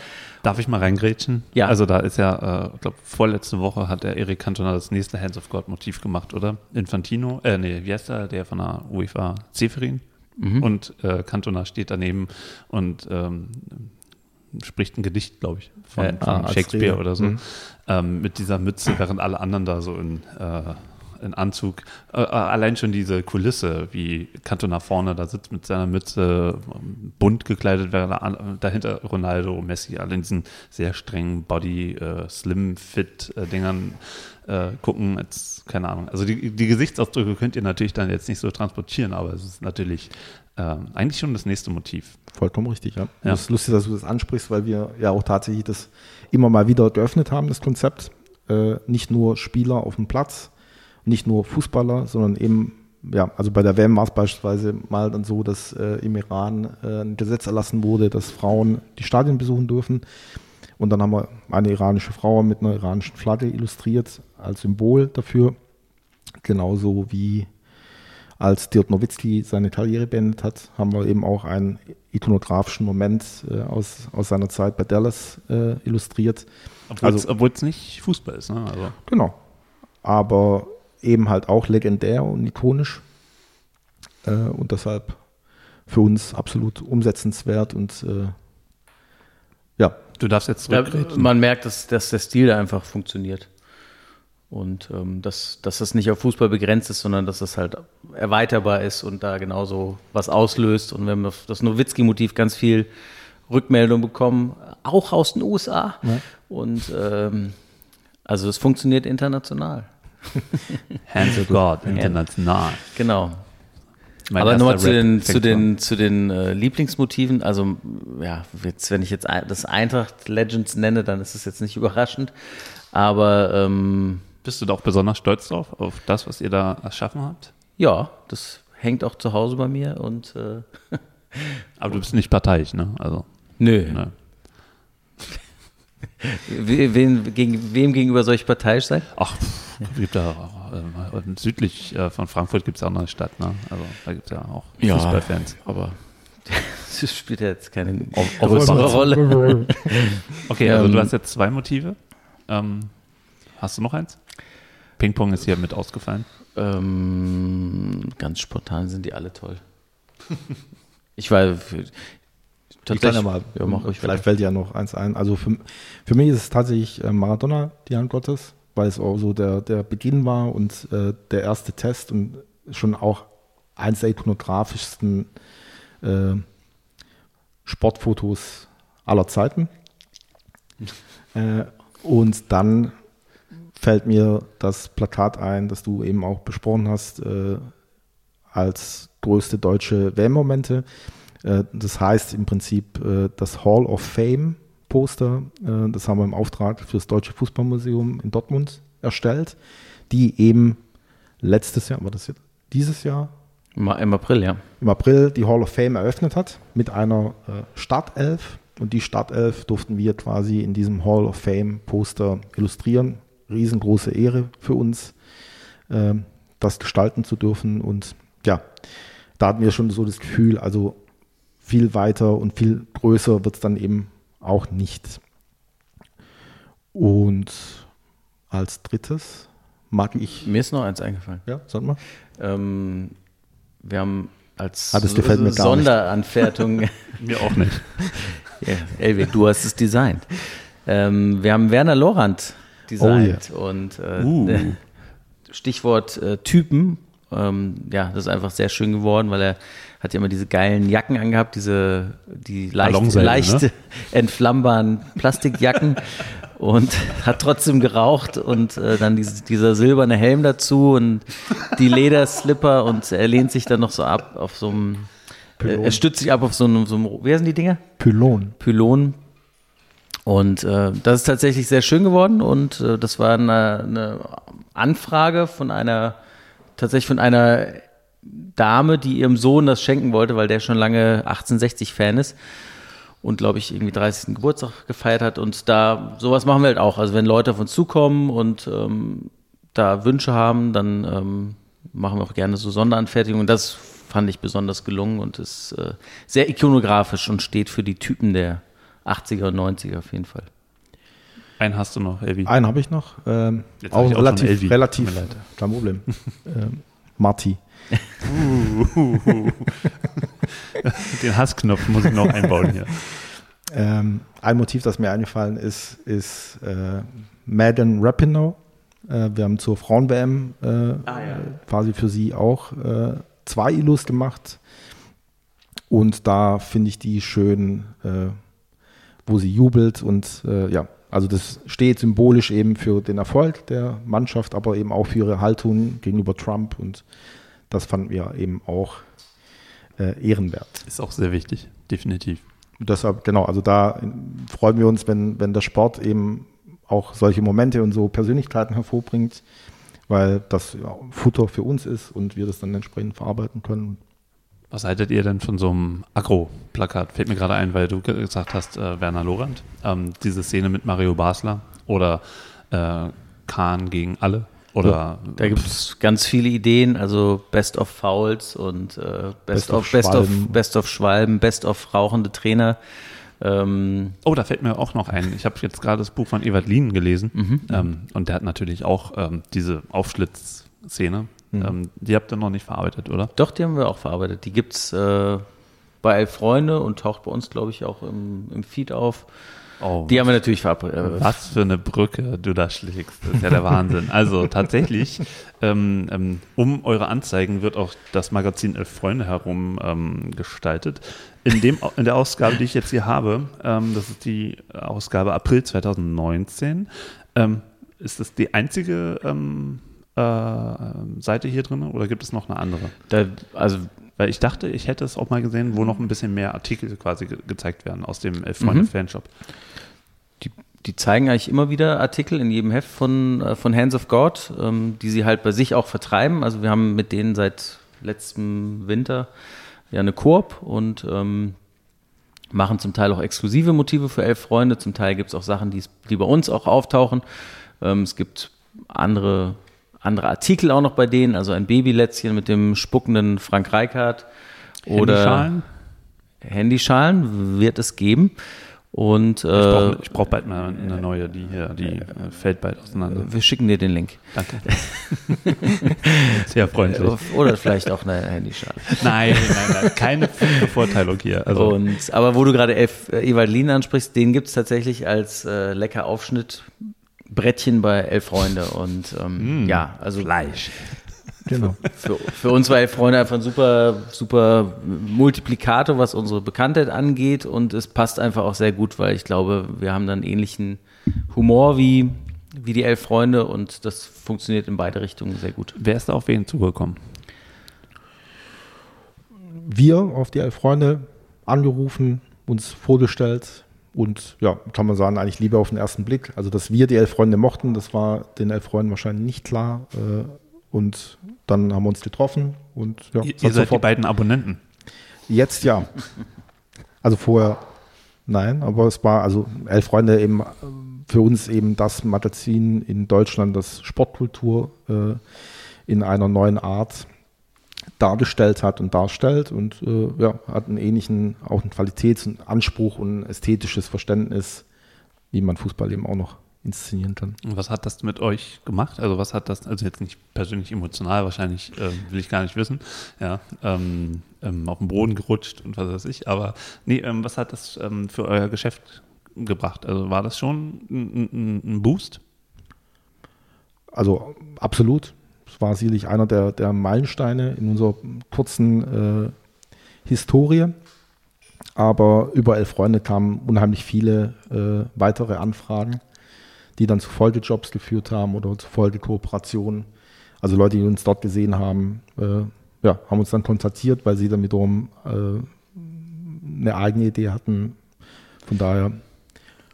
Darf ich mal reingrätschen? Ja. Also da ist ja, ich äh, glaube, vorletzte Woche hat der Erik Cantona das nächste Hands of God Motiv gemacht, oder? Infantino, äh, nee, wie heißt der? Der von der UEFA Zeferin. Mhm. Und äh, Cantona steht daneben und ähm, spricht ein Gedicht, glaube ich, von, äh, von ah, Shakespeare oder so, mhm. ähm, mit dieser Mütze, während alle anderen da so in, äh, in Anzug. Äh, äh allein schon diese Kulisse, wie Cantona vorne da sitzt mit seiner Mütze, bunt gekleidet, während dahinter Ronaldo, Messi, alle in diesen sehr strengen Body, äh, Slim, Fit-Dingern äh, gucken. Jetzt, keine Ahnung. Also die, die Gesichtsausdrücke könnt ihr natürlich dann jetzt nicht so transportieren, aber es ist natürlich ähm, eigentlich schon das nächste Motiv. Vollkommen richtig, ja. ja. Es ist lustig, dass du das ansprichst, weil wir ja auch tatsächlich das immer mal wieder geöffnet haben, das Konzept. Äh, nicht nur Spieler auf dem Platz, nicht nur Fußballer, sondern eben, ja, also bei der WM war es beispielsweise mal dann so, dass äh, im Iran äh, ein Gesetz erlassen wurde, dass Frauen die Stadien besuchen dürfen. Und dann haben wir eine iranische Frau mit einer iranischen Flagge illustriert als Symbol dafür. Genauso wie als Dirk Nowitzki seine Karriere beendet hat, haben wir eben auch einen ikonografischen Moment äh, aus, aus seiner Zeit bei Dallas äh, illustriert. Obwohl also, es nicht Fußball ist, ne? Also. Genau. Aber eben halt auch legendär und ikonisch. Äh, und deshalb für uns absolut umsetzenswert und äh, ja. Du darfst jetzt zurückreden. Man merkt, dass, dass der Stil einfach funktioniert. Und ähm, dass, dass das nicht auf Fußball begrenzt ist, sondern dass das halt erweiterbar ist und da genauso was auslöst. Und wir haben auf das Nowitzki-Motiv ganz viel Rückmeldung bekommen, auch aus den USA. Ja. Und ähm, also es funktioniert international. Hands of God, international. Genau. Mein Aber nochmal zu den, zu den, zu den äh, Lieblingsmotiven. Also, ja, jetzt, wenn ich jetzt das Eintracht Legends nenne, dann ist es jetzt nicht überraschend. Aber ähm, bist du da auch besonders stolz drauf, auf das, was ihr da erschaffen habt? Ja, das hängt auch zu Hause bei mir und äh Aber du bist nicht parteiisch, ne? Also. Nö. Nö. Wem, gegen, wem gegenüber soll ich parteiisch sein? Ach, gibt ja auch, äh, südlich äh, von Frankfurt gibt es auch eine Stadt, ne? Also da gibt es ja auch ja, Fußballfans. Aber das spielt ja jetzt keine größere Rolle. okay, also du hast jetzt zwei Motive. Ähm, hast du noch eins? Ping-Pong ist hier mit ausgefallen. Ähm, ganz spontan sind die alle toll. ich war. Für, ich mal, ja, mach ich vielleicht fällt ja noch eins ein. Also für, für mich ist es tatsächlich äh, Maradona, die Hand Gottes, weil es auch so der, der Beginn war und äh, der erste Test und schon auch eins der ikonografischsten äh, Sportfotos aller Zeiten. äh, und dann fällt mir das Plakat ein, das du eben auch besprochen hast, äh, als größte deutsche WM-Momente. Äh, das heißt im Prinzip äh, das Hall of Fame Poster. Äh, das haben wir im Auftrag für das Deutsche Fußballmuseum in Dortmund erstellt, die eben letztes Jahr, war das jetzt dieses Jahr? Im April, ja. Im April die Hall of Fame eröffnet hat mit einer äh, Startelf. Und die Startelf durften wir quasi in diesem Hall of Fame Poster illustrieren riesengroße Ehre für uns, äh, das gestalten zu dürfen. Und ja, da hatten wir schon so das Gefühl, also viel weiter und viel größer wird es dann eben auch nicht. Und als drittes mag ich. Mir ist noch eins eingefallen. Ja, sag mal. Ähm, wir haben als Ah, das gefällt mir gar nicht. Sonderanfertigung, Mir auch nicht. ja, Elvi, du hast es designt. Ähm, wir haben Werner Lorand designt und äh, Uh. Stichwort äh, Typen. Ähm, ja, das ist einfach sehr schön geworden, weil er hat ja immer diese geilen Jacken angehabt, diese die leicht, Ballonseile, leicht ne? entflammbaren Plastikjacken und hat trotzdem geraucht und äh, dann diese, dieser silberne Helm dazu und die Lederslipper und er lehnt sich dann noch so ab auf so einem, äh, er stützt sich ab auf so einem, so einem wie heißen die Dinger? Pylon. Pylon. Und äh, das ist tatsächlich sehr schön geworden und äh, das war eine, eine Anfrage von einer, tatsächlich von einer Dame, die ihrem Sohn das schenken wollte, weil der schon lange 1860-Fan ist und glaube ich irgendwie 30. Geburtstag gefeiert hat. Und da sowas machen wir halt auch. Also wenn Leute auf uns zukommen und ähm, da Wünsche haben, dann ähm, machen wir auch gerne so Sonderanfertigungen. Das fand ich besonders gelungen und ist äh, sehr ikonografisch und steht für die Typen der 80er und 90er auf jeden Fall. Einen hast du noch, Elvi. Einen habe ich noch. Ähm, Jetzt hab auch ich auch relativ, relativ, kein Problem. ähm, Marti. Den Hassknopf muss ich noch einbauen hier. Ähm, ein Motiv, das mir eingefallen ist, ist äh, Madden Rapinoe. Äh, wir haben zur Frauen-WM äh, quasi für sie auch äh, zwei Illus gemacht. Und da finde ich die schön, äh, wo sie jubelt. Und äh, ja, also das steht symbolisch eben für den Erfolg der Mannschaft, aber eben auch für ihre Haltung gegenüber Trump. Und das fanden wir eben auch äh, ehrenwert. Ist auch sehr wichtig, definitiv. Deshalb, genau, also da freuen wir uns, wenn, wenn der Sport eben auch solche Momente und so Persönlichkeiten hervorbringt, weil das ja, Futter für uns ist und wir das dann entsprechend verarbeiten können. Was haltet ihr denn von so einem Agro-Plakat? Fällt mir gerade ein, weil du ge- gesagt hast, äh, Werner Lorand, ähm, diese Szene mit Mario Basler oder äh, Kahn gegen alle oder Da gibt es ganz viele Ideen, also Best of Fouls und äh, Best, Best of, of Best of Schwalben. Best of Schwalben, Best of rauchende Trainer. Ähm, Oh, da fällt mir auch noch ein. Ich habe jetzt gerade das Buch von Ewald Lien gelesen ähm, und der hat natürlich auch ähm, diese Aufschlitzszene. Ähm, die habt ihr noch nicht verarbeitet, oder? doch, die haben wir auch verarbeitet. Die gibt es äh, bei Elf Freunde und taucht bei uns, glaube ich, auch im, im Feed auf. Oh, Die haben wir natürlich verarbeitet. Was für eine Brücke du da schlägst. Das ist ja der Wahnsinn. Also tatsächlich, ähm, ähm, um eure Anzeigen wird auch das Magazin Elf Freunde herum ähm, gestaltet. In, dem, in der Ausgabe, die ich jetzt hier habe, ähm, das ist die Ausgabe April 2019, ähm, ist das die einzige äh, Seite hier drin oder gibt es noch eine andere? Da, also Weil ich dachte, ich hätte es auch mal gesehen, wo noch ein bisschen mehr Artikel quasi ge gezeigt werden aus dem Elf Freunde Mhm. Fanshop. die, die zeigen eigentlich immer wieder Artikel in jedem Heft von, äh, von Hands of God, ähm, die sie halt bei sich auch vertreiben. Also wir haben mit denen seit letztem Winter ja eine Koop und ähm, machen zum Teil auch exklusive Motive für elf Freunde. Zum Teil gibt es auch Sachen, die, die bei uns auch auftauchen. Ähm, es gibt andere, andere Artikel auch noch bei denen, also ein Babylätzchen mit dem spuckenden Frank Reichardt oder Handyschalen? Handyschalen wird es geben. Und Ich äh, brauche brauch bald mal eine neue, die hier, die äh, fällt bald auseinander. wir schicken dir den Link. Danke. Sehr freundlich. Oder vielleicht auch eine Handyschale. Nein, nein, nein, keine Bevorteilung hier. Also, Und, aber wo du gerade äh, Ewald Lien ansprichst, den gibt es tatsächlich als äh, lecker Aufschnittbrettchen bei Elf Freunde. Und ähm, ja, also Fleisch. Genau. für, für uns war Elf Freunde einfach ein super, super Multiplikator, was unsere Bekanntheit angeht. Und es passt einfach auch sehr gut, weil ich glaube, wir haben dann ähnlichen Humor wie, wie die Elf Freunde und das funktioniert in beide Richtungen sehr gut. Wer ist da auf wen zugekommen? wir auf die Elf Freunde angerufen, uns vorgestellt und ja, kann man sagen, eigentlich lieber auf den ersten Blick. Also, dass wir die Elf Freunde mochten, das war den Elf Freunden wahrscheinlich nicht klar. Äh, und dann haben wir uns getroffen und ja, Ihr, ihr seid die beiden Abonnenten. Jetzt ja. Also vorher nein, aber es war also Elf Freunde eben äh, für uns eben das Magazin in Deutschland, das Sportkultur äh, in einer neuen Art dargestellt hat und darstellt und äh, ja, hat einen ähnlichen, auch einen Qualitäts- und Anspruch und ein ästhetisches Verständnis, wie man Fußball eben auch noch inszenieren kann. Und was hat das mit euch gemacht? Also was hat das, also jetzt nicht persönlich emotional, wahrscheinlich äh, will ich gar nicht wissen, ja, ähm, ähm, auf den Boden gerutscht und was weiß ich, aber nee, ähm, was hat das ähm, für euer Geschäft gebracht? Also war das schon ein, ein, ein Boost? Also absolut. War sicherlich einer der, der Meilensteine in unserer kurzen äh, Historie. Aber über elf Freunde kamen unheimlich viele äh, weitere Anfragen, die dann zu Folgejobs geführt haben oder zu Folgekooperationen. Also Leute, die uns dort gesehen haben, äh, ja, haben uns dann kontaktiert, weil sie dann wiederum äh, eine eigene Idee hatten. Von daher.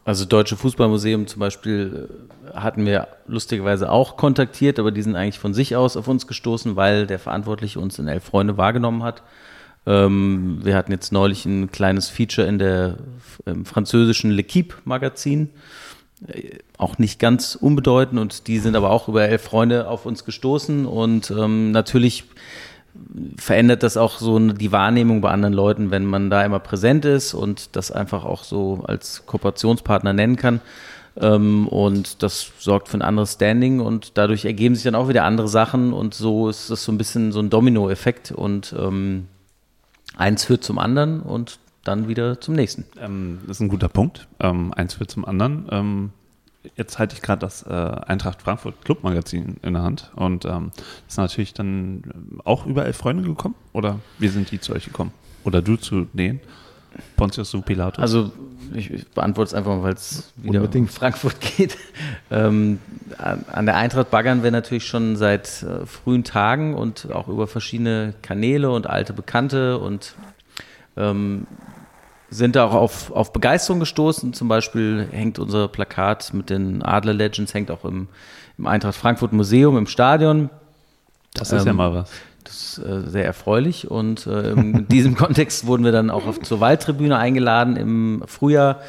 Also Deutsche Fußballmuseum zum Beispiel äh, hatten wir lustigerweise auch kontaktiert, aber die sind eigentlich von sich aus auf uns gestoßen, weil der Verantwortliche uns in Elf Freunde wahrgenommen hat. Ähm, wir hatten jetzt neulich ein kleines Feature in der im französischen L'Equipe Magazin, äh, auch nicht ganz unbedeutend und die sind aber auch über elf Freunde auf uns gestoßen und ähm, natürlich verändert das auch so die Wahrnehmung bei anderen Leuten, wenn man da immer präsent ist und das einfach auch so als Kooperationspartner nennen kann. Ähm, und das sorgt für ein anderes Standing und dadurch ergeben sich dann auch wieder andere Sachen und so ist das so ein bisschen so ein Domino-Effekt und ähm, eins führt zum anderen und dann wieder zum nächsten. Ähm, das ist ein guter Punkt. Eins führt zum anderen. Jetzt halte ich gerade das äh, Eintracht Frankfurt Club Magazin in der Hand und ähm, ist natürlich dann auch über elf Freunde gekommen oder wie sind die zu euch gekommen? Oder du zu denen? Pontius zu Pilatus? Also ich, ich beantworte es einfach mal, weil es wieder Unbedingt. um Frankfurt geht. Ähm, an der Eintracht baggern wir natürlich schon seit äh, frühen Tagen und auch über verschiedene Kanäle und alte Bekannte und ähm, sind da auch auf, auf Begeisterung gestoßen. Zum Beispiel hängt unser Plakat mit den Adler Legends, hängt auch im, im Eintracht Frankfurt Museum im Stadion. Das ist ähm, ja mal was. Das ist äh, sehr erfreulich und äh, in diesem Kontext wurden wir dann auch auf, zur Waldtribüne eingeladen im Frühjahr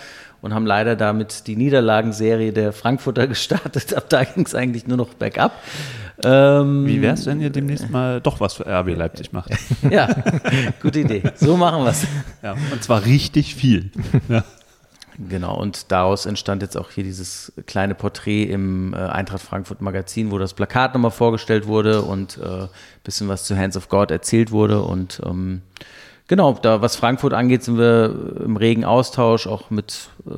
und haben leider damit die Niederlagenserie der Frankfurter gestartet. Ab da ging es eigentlich nur noch bergab. Ähm, Wie wäre es, wenn ihr demnächst mal doch was für RB Leipzig macht? ja, gute Idee. So machen wir es. Ja, und zwar richtig viel. Ja. Genau, und daraus entstand jetzt auch hier dieses kleine Porträt im äh, Eintracht Frankfurt Magazin, wo das Plakat nochmal vorgestellt wurde und ein äh, bisschen was zu Hands of God erzählt wurde. Und ähm, genau, da was Frankfurt angeht, sind wir im regen Austausch auch mit äh,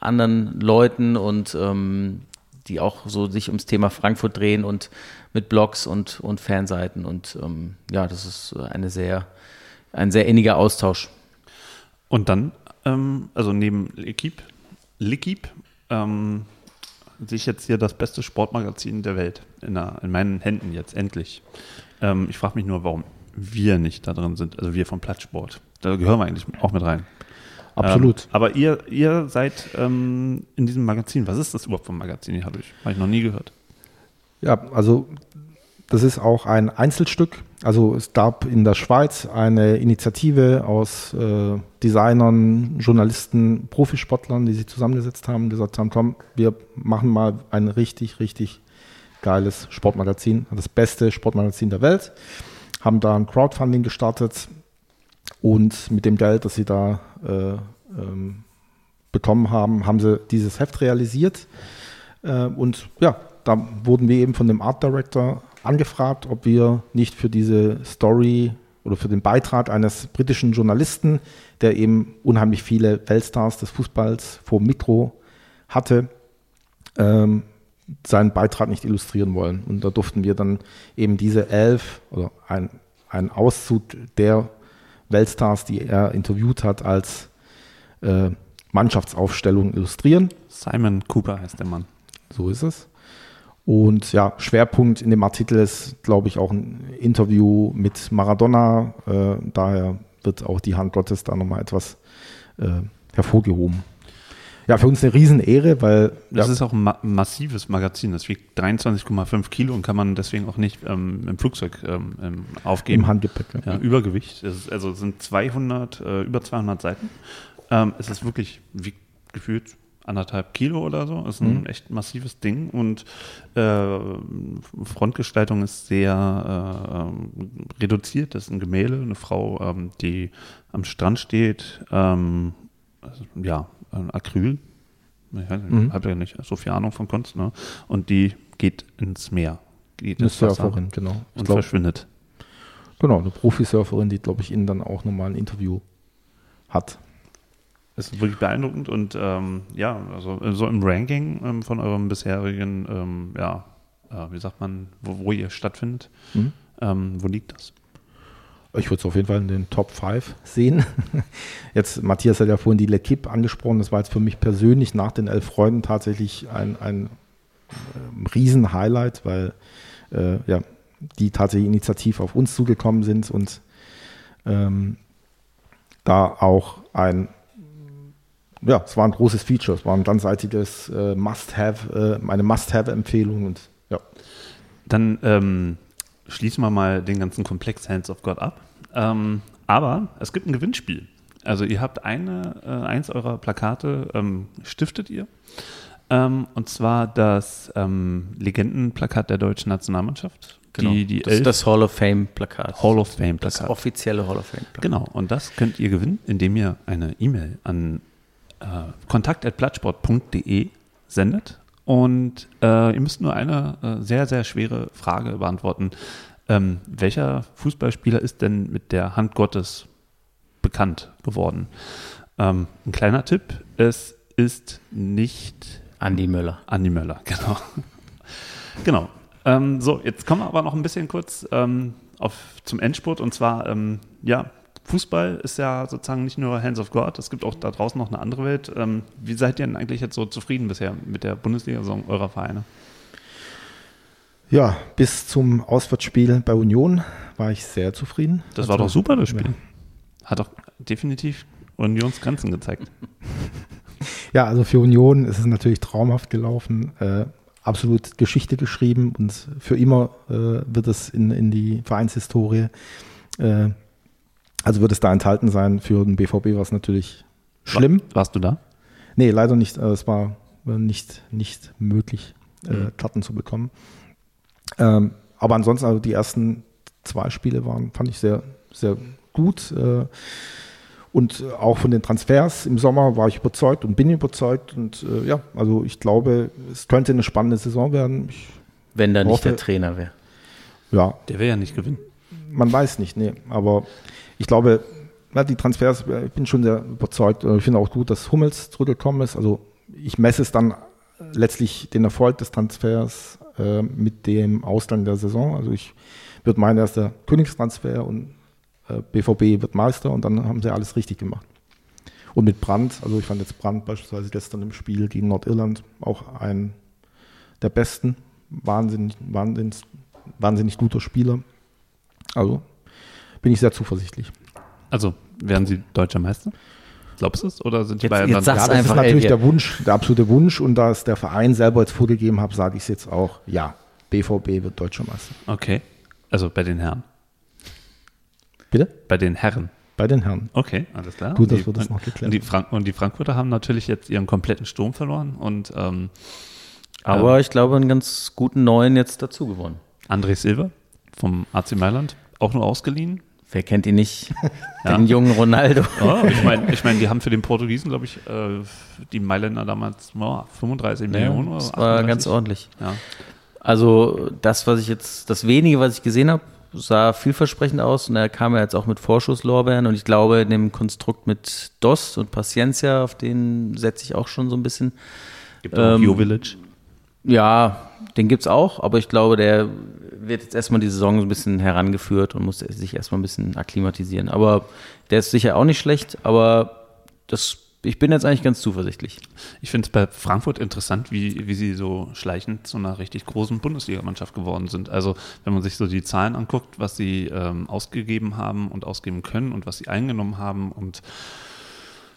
anderen Leuten und ähm, die auch so sich ums Thema Frankfurt drehen und mit Blogs und, und Fanseiten. Und ähm, ja, das ist eine sehr, ein sehr inniger Austausch. Und dann ähm, also neben L'Equipe, L'Equipe ähm, sehe ich jetzt hier das beste Sportmagazin der Welt in, der, in meinen Händen jetzt endlich. Ähm, ich frage mich nur, warum wir nicht da drin sind, also wir vom Plattsport. Da gehören wir eigentlich auch mit rein. Absolut. Ähm, aber ihr, ihr seid ähm, in diesem Magazin. Was ist das überhaupt für ein Magazin? Habe ich, hab ich noch nie gehört. Ja, also das ist auch ein Einzelstück. Also es gab in der Schweiz eine Initiative aus äh, Designern, Journalisten, Profisportlern, die sich zusammengesetzt haben, und gesagt haben, komm, wir machen mal ein richtig, richtig geiles Sportmagazin, das beste Sportmagazin der Welt. Haben da ein Crowdfunding gestartet und mit dem Geld, das sie da äh, ähm, bekommen haben, haben sie dieses Heft realisiert. Äh, und ja, da wurden wir eben von dem Art Director angefragt, ob wir nicht für diese Story oder für den Beitrag eines britischen Journalisten, der eben unheimlich viele Weltstars des Fußballs vor dem Mikro hatte, ähm, seinen Beitrag nicht illustrieren wollen. Und da durften wir dann eben diese elf oder ein, ein Auszug der Weltstars, die er interviewt hat, als äh, Mannschaftsaufstellung illustrieren. Simon Cooper heißt der Mann. So ist es. Und ja, Schwerpunkt in dem Artikel ist, glaube ich, auch ein Interview mit Maradona. Äh, daher wird auch die Hand Gottes da nochmal etwas äh, hervorgehoben. Ja, für uns eine Riesenehre, weil. Das ja, ist auch ein ma massives Magazin. Das wiegt 23,5 Kilo und kann man deswegen auch nicht ähm, im Flugzeug ähm, aufgeben. Im Handgepäck. Ja. Ja, Übergewicht. Es ist, also es sind 200, äh, über 200 Seiten. Ähm, es ist wirklich, wie gefühlt, anderthalb Kilo oder so. Ist ein mhm. echt massives Ding und äh, Frontgestaltung ist sehr äh, reduziert. Das ist ein Gemälde, eine Frau, ähm, die am Strand steht. Ähm, also, ja, Acryl Ich Mhm. habe ja nicht so viel Ahnung von Kunst, ne? Und die geht ins Meer. Geht Eine ins Wasser Surferin, genau. Ich Und glaub, verschwindet. genau, eine Profisurferin, die, glaube ich, Ihnen dann auch nochmal ein Interview hat. Das ist wirklich beeindruckend und ähm, ja, also so im Ranking ähm, von eurem bisherigen, ähm, ja, äh, wie sagt man, wo, wo ihr stattfindet, Mhm. ähm, wo liegt das? Ich würde es auf jeden Fall in den Top 5 sehen. Jetzt, Matthias hat ja vorhin die L'Equipe angesprochen. Das war jetzt für mich persönlich nach den elf Freunden tatsächlich ein, ein ähm, Riesen-Highlight, weil äh, ja, die tatsächlich initiativ auf uns zugekommen sind und ähm, da auch ein, ja, es war ein großes Feature, es war ein ganzseitiges äh, Must-Have, äh, eine Must-Have-Empfehlung und ja. Dann ähm, schließen wir mal den ganzen Komplex Hands of God ab. Ähm, aber es gibt ein Gewinnspiel. Also ihr habt eine, äh, eins eurer Plakate ähm, stiftet ihr. Ähm, und zwar das ähm, Legendenplakat der deutschen Nationalmannschaft. Die, die Genau. das ist das Hall of Fame Plakat. Hall of Fame das Plakat. offizielle Hall of Fame Plakat. Genau, und das könnt ihr gewinnen, indem ihr eine E-Mail an äh, kontakt.plattsport.de sendet. Und äh, ihr müsst nur eine äh, sehr, sehr schwere Frage beantworten. Ähm, welcher Fußballspieler ist denn mit der Hand Gottes bekannt geworden? Ähm, ein kleiner Tipp, es ist nicht Andi Möller. Andi Möller, genau. genau. Ähm, so, jetzt kommen wir aber noch ein bisschen kurz ähm, auf, zum Endspurt und zwar, ähm, ja, Fußball ist ja sozusagen nicht nur Hands of God, es gibt auch da draußen noch eine andere Welt. Ähm, wie seid ihr denn eigentlich jetzt so zufrieden bisher mit der Bundesliga-Saison eurer Vereine? Ja, bis zum Auswärtsspiel bei Union war ich sehr zufrieden. Das war Also, doch super, das Spiel. Hat doch definitiv Unionsgrenzen gezeigt. Ja, also für Union ist es natürlich traumhaft gelaufen. Äh, absolut Geschichte geschrieben und für immer äh, wird es in, in die Vereinshistorie, äh, also wird es da enthalten sein. Für den BVB war es natürlich schlimm. War, warst du da? Nee, leider nicht. äh, Es war äh, nicht, nicht möglich, äh, Mhm. Karten zu bekommen. Ähm, aber ansonsten, also die ersten zwei Spiele waren, fand ich sehr, sehr gut. Und auch von den Transfers im Sommer war ich überzeugt und bin überzeugt. Und äh, ja, also ich glaube, es könnte eine spannende Saison werden. Ich, Wenn da nicht Hoffe- der Trainer wäre. ja, Der will ja nicht gewinnen. man weiß nicht, nee. Aber ich glaube, ja, die Transfers, äh, ich bin schon sehr überzeugt. Äh, Ich finde auch gut, dass Hummels zurückgekommen ist. Also ich messe es dann letztlich den Erfolg des Transfers äh, mit dem Ausgang der Saison. Also ich würde meinen, er ist der Königstransfer und äh, BVB wird Meister und dann haben sie alles richtig gemacht. Und mit Brandt, also ich fand jetzt Brandt beispielsweise gestern im Spiel gegen Nordirland auch ein der besten, wahnsinnig, wahnsinnig, wahnsinnig guter Spieler. Also bin ich sehr zuversichtlich. Also, werden sie deutscher Meister? Glaubst du es? Oder sind die Jetzt- Bayern jetzt dann Ja, das einfach, ist natürlich ey, der Wunsch, der absolute Wunsch und da es der Verein selber jetzt vorgegeben hat, sage ich es jetzt auch, ja, BVB wird deutscher Meister. Okay. Also bei den Herren. Bitte? Bei den Herren. Bei den Herren. Okay, alles klar. Gut, Und dass wir das noch geklärt und die, Frank und die Frankfurter haben natürlich jetzt ihren kompletten Sturm verloren und ähm, Aber ich glaube, einen ganz guten neuen jetzt dazu gewonnen. André Silva vom AC Mailand auch nur ausgeliehen. Wer kennt ihn nicht? Ja. Den jungen Ronaldo. Oh, ich meine, ich mein, die haben für den Portugiesen, glaube ich, äh, die Mailänder damals oh, 35 Millionen oder das war 38. ganz ordentlich. Ja. Also das, was ich jetzt, das wenige, was ich gesehen habe, sah vielversprechend aus und er kam ja jetzt auch mit Vorschusslorbeeren und ich glaube, in dem Konstrukt mit Dost und Paciencia, auf den setze ich auch schon so ein bisschen. Gibt auch Ähm, Jovic. Ja, den gibt's auch, aber ich glaube, der wird jetzt erstmal die Saison so ein bisschen herangeführt und muss sich erstmal ein bisschen akklimatisieren. Aber der ist sicher auch nicht schlecht, aber das, ich bin jetzt eigentlich ganz zuversichtlich. Ich finde es bei Frankfurt interessant, wie, wie sie so schleichend zu einer richtig großen Bundesligamannschaft geworden sind. Also wenn man sich so die Zahlen anguckt, was sie ähm, ausgegeben haben und ausgeben können und was sie eingenommen haben und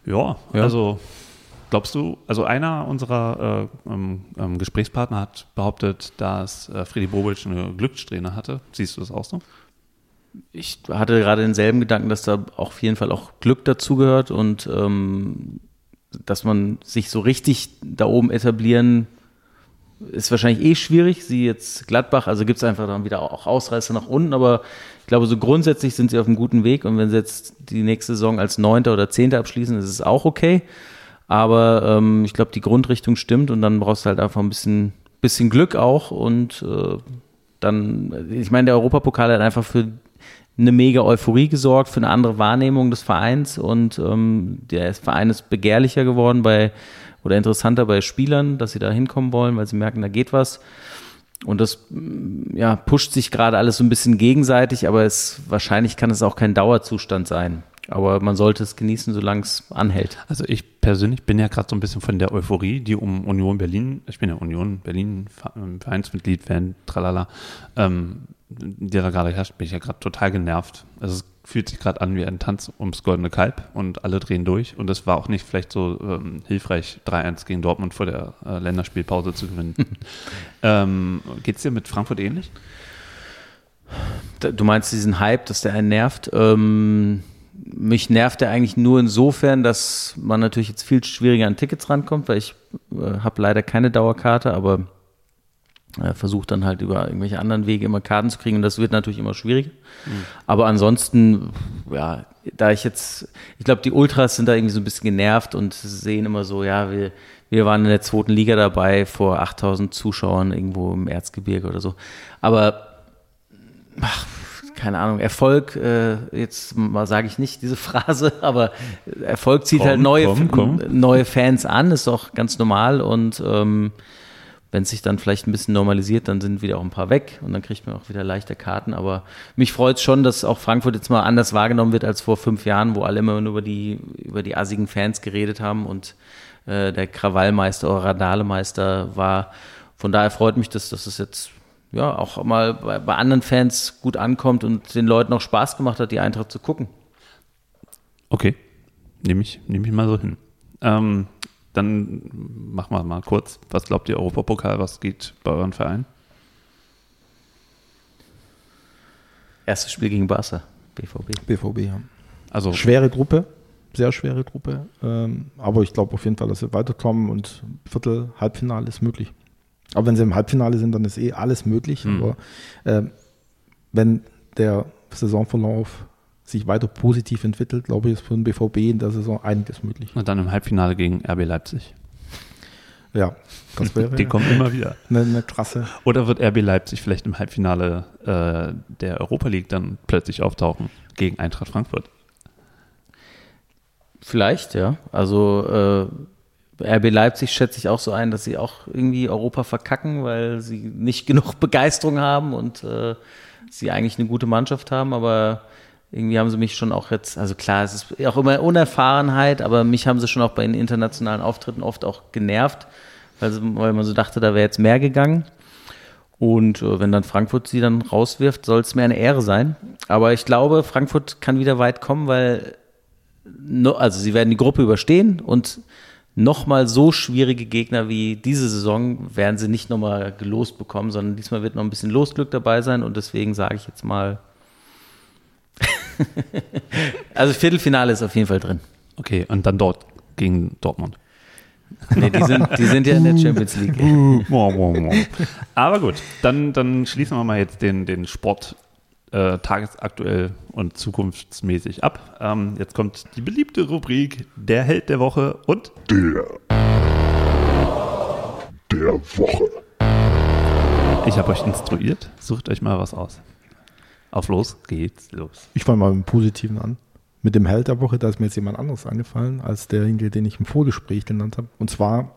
ja, Ja. also glaubst du, also einer unserer äh, ähm, ähm, Gesprächspartner hat behauptet, dass äh, Freddy Bobic eine Glückssträhne hatte. Siehst du das auch so? Ich hatte gerade denselben Gedanken, dass da auf jeden Fall auch Glück dazugehört und ähm, dass man sich so richtig da oben etablieren, ist wahrscheinlich eh schwierig. Sie jetzt Gladbach, also gibt es einfach dann wieder auch Ausreißer nach unten, aber ich glaube, so grundsätzlich sind sie auf einem guten Weg und wenn sie jetzt die nächste Saison als Neunter oder Zehnter abschließen, ist es auch okay. Aber ähm, ich glaube, die Grundrichtung stimmt und dann brauchst du halt einfach ein bisschen, bisschen Glück auch und äh, dann, ich meine, der Europapokal hat einfach für eine mega Euphorie gesorgt, für eine andere Wahrnehmung des Vereins und ähm, der Verein ist begehrlicher geworden bei oder interessanter bei Spielern, dass sie da hinkommen wollen, weil sie merken, da geht was. Und das ja, pusht sich gerade alles so ein bisschen gegenseitig, aber es, wahrscheinlich kann es auch kein Dauerzustand sein. Aber man sollte es genießen, solange es anhält. Also ich persönlich bin ja gerade so ein bisschen von der Euphorie, die um Union Berlin, ich bin ja Union Berlin Vereinsmitglied, Fan, tralala, ähm, die da gerade herrscht, bin ich ja gerade total genervt. Also es fühlt sich gerade an wie ein Tanz ums goldene Kalb und alle drehen durch. Und es war auch nicht vielleicht so ähm, hilfreich, 3-1 gegen Dortmund vor der äh, Länderspielpause zu gewinnen. ähm, Geht es dir mit Frankfurt ähnlich? Du meinst diesen Hype, dass der einen nervt? Ähm, mich nervt er eigentlich nur insofern, dass man natürlich jetzt viel schwieriger an Tickets rankommt, weil ich äh, habe leider keine Dauerkarte, aber äh, versucht dann halt über irgendwelche anderen Wege immer Karten zu kriegen und das wird natürlich immer schwieriger. Mhm. Aber ansonsten, ja, da ich jetzt, ich glaube, die Ultras sind da irgendwie so ein bisschen genervt und sehen immer so, ja, wir, wir waren in der zweiten Liga dabei vor 8000 Zuschauern irgendwo im Erzgebirge oder so. Aber, ach, keine Ahnung, Erfolg, äh, jetzt mal sage ich nicht diese Phrase, aber Erfolg zieht komm, halt neue, komm, komm. neue Fans an, ist auch ganz normal und ähm, wenn es sich dann vielleicht ein bisschen normalisiert, dann sind wieder auch ein paar weg und dann kriegt man auch wieder leichter Karten. Aber mich freut es schon, dass auch Frankfurt jetzt mal anders wahrgenommen wird als vor fünf Jahren, wo alle immer nur über die, über die assigen Fans geredet haben und äh, der Krawallmeister oder Radalemeister war. Von daher freut mich, dass, dass es jetzt ja auch mal bei, bei anderen Fans gut ankommt und den Leuten auch Spaß gemacht hat, die Eintracht zu gucken. Okay, nehme ich, nehm ich mal so hin. Ähm, dann machen wir mal kurz. Was glaubt ihr, Europapokal, was geht bei euren Vereinen? Erstes Spiel gegen Barca, BVB. BVB, ja. Also schwere Gruppe, sehr schwere Gruppe. Ähm, aber ich glaube auf jeden Fall, dass sie weiterkommen und Viertel, Halbfinale ist möglich. Aber wenn sie im Halbfinale sind, dann ist eh alles möglich. Mhm. Aber äh, wenn der Saisonverlauf sich weiter positiv entwickelt, glaube ich, ist für den BVB in der Saison einiges möglich. Und dann im Halbfinale gegen RB Leipzig. Ja, das wäre. Die kommen immer wieder. Eine, eine krasse. Oder wird RB Leipzig vielleicht im Halbfinale äh, der Europa League dann plötzlich auftauchen gegen Eintracht Frankfurt? Vielleicht, ja. Also äh, RB Leipzig schätze ich auch so ein, dass sie auch irgendwie Europa verkacken, weil sie nicht genug Begeisterung haben und äh, sie eigentlich eine gute Mannschaft haben, aber irgendwie haben sie mich schon auch jetzt, also klar, es ist auch immer Unerfahrenheit, aber mich haben sie schon auch bei den internationalen Auftritten oft auch genervt, weil, sie, weil man so dachte, da wäre jetzt mehr gegangen. Und äh, wenn dann Frankfurt sie dann rauswirft, soll es mir eine Ehre sein. Aber ich glaube, Frankfurt kann wieder weit kommen, weil, also sie werden die Gruppe überstehen und nochmal so schwierige Gegner wie diese Saison werden sie nicht nochmal gelost bekommen, sondern diesmal wird noch ein bisschen Losglück dabei sein und deswegen sage ich jetzt mal also Viertelfinale ist auf jeden Fall drin. Okay, und dann dort gegen Dortmund. Nee, die sind, die sind ja in der Champions League. Aber gut, dann, dann schließen wir mal jetzt den, den Sport äh, tagesaktuell und zukunftsmäßig ab. Ähm, jetzt kommt die beliebte Rubrik Der Held der Woche und Der der Woche. Ich habe euch instruiert. Sucht euch mal was aus. Auf los geht's los. Ich fange mal mit dem Positiven an. Mit dem Held der Woche, da ist mir jetzt jemand anderes angefallen, als derjenige, den ich im Vorgespräch genannt habe. Und zwar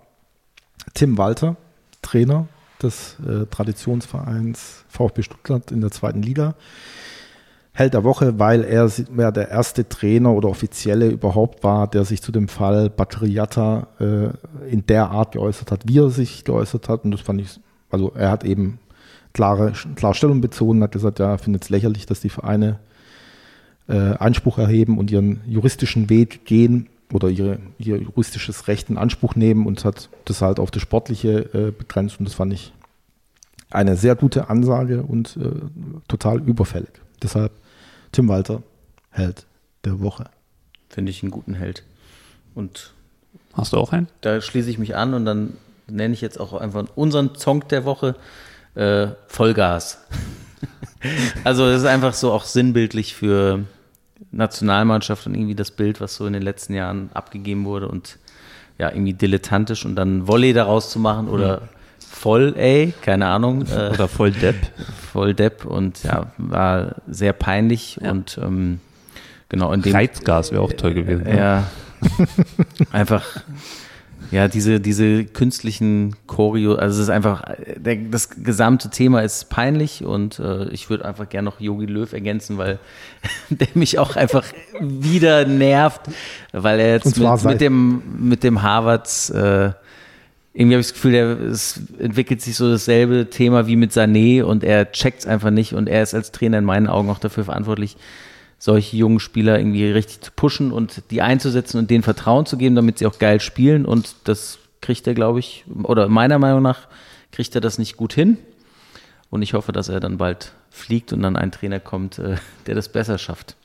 Tim Walter, Trainer des äh, Traditionsvereins VfB Stuttgart in der zweiten Liga. Held der Woche, weil er ja, der erste Trainer oder Offizielle überhaupt war, der sich zu dem Fall Batteriata äh, in der Art geäußert hat, wie er sich geäußert hat. Und das fand ich, also er hat eben klare, klar Stellung bezogen, hat gesagt, ja, findet es lächerlich, dass die Vereine äh, Anspruch erheben und ihren juristischen Weg gehen oder ihre, ihr juristisches Recht in Anspruch nehmen und hat das halt auf das Sportliche äh, begrenzt und das fand ich eine sehr gute Ansage und äh, total überfällig. Deshalb Tim Walter, Held der Woche. Finde ich einen guten Held. Und hast du auch einen? Da schließe ich mich an und dann nenne ich jetzt auch einfach unseren Song der Woche äh, Vollgas. also das ist einfach so auch sinnbildlich für Nationalmannschaft und irgendwie das Bild, was so in den letzten Jahren abgegeben wurde und ja, irgendwie dilettantisch und dann Volley daraus zu machen oder voll, ey, keine Ahnung. Äh, Oder voll Depp. voll Depp und ja, war sehr peinlich und ähm, genau in dem Reizgas wäre auch toll gewesen. ne? ja, einfach ja diese diese künstlichen Choreo, also es ist einfach der, das gesamte Thema ist peinlich und äh, ich würde einfach gerne noch Yogi Löw ergänzen, weil der mich auch einfach wieder nervt, weil er jetzt mit, mit dem mit dem Harvards äh, irgendwie habe ich das Gefühl, der, es entwickelt sich so dasselbe Thema wie mit Sané und er checkt es einfach nicht und er ist als Trainer in meinen Augen auch dafür verantwortlich, solche jungen Spieler irgendwie richtig zu pushen und die einzusetzen und denen Vertrauen zu geben, damit sie auch geil spielen und das kriegt er, glaube ich, oder meiner Meinung nach kriegt er das nicht gut hin und ich hoffe, dass er dann bald fliegt und dann ein Trainer kommt, äh, der das besser schafft.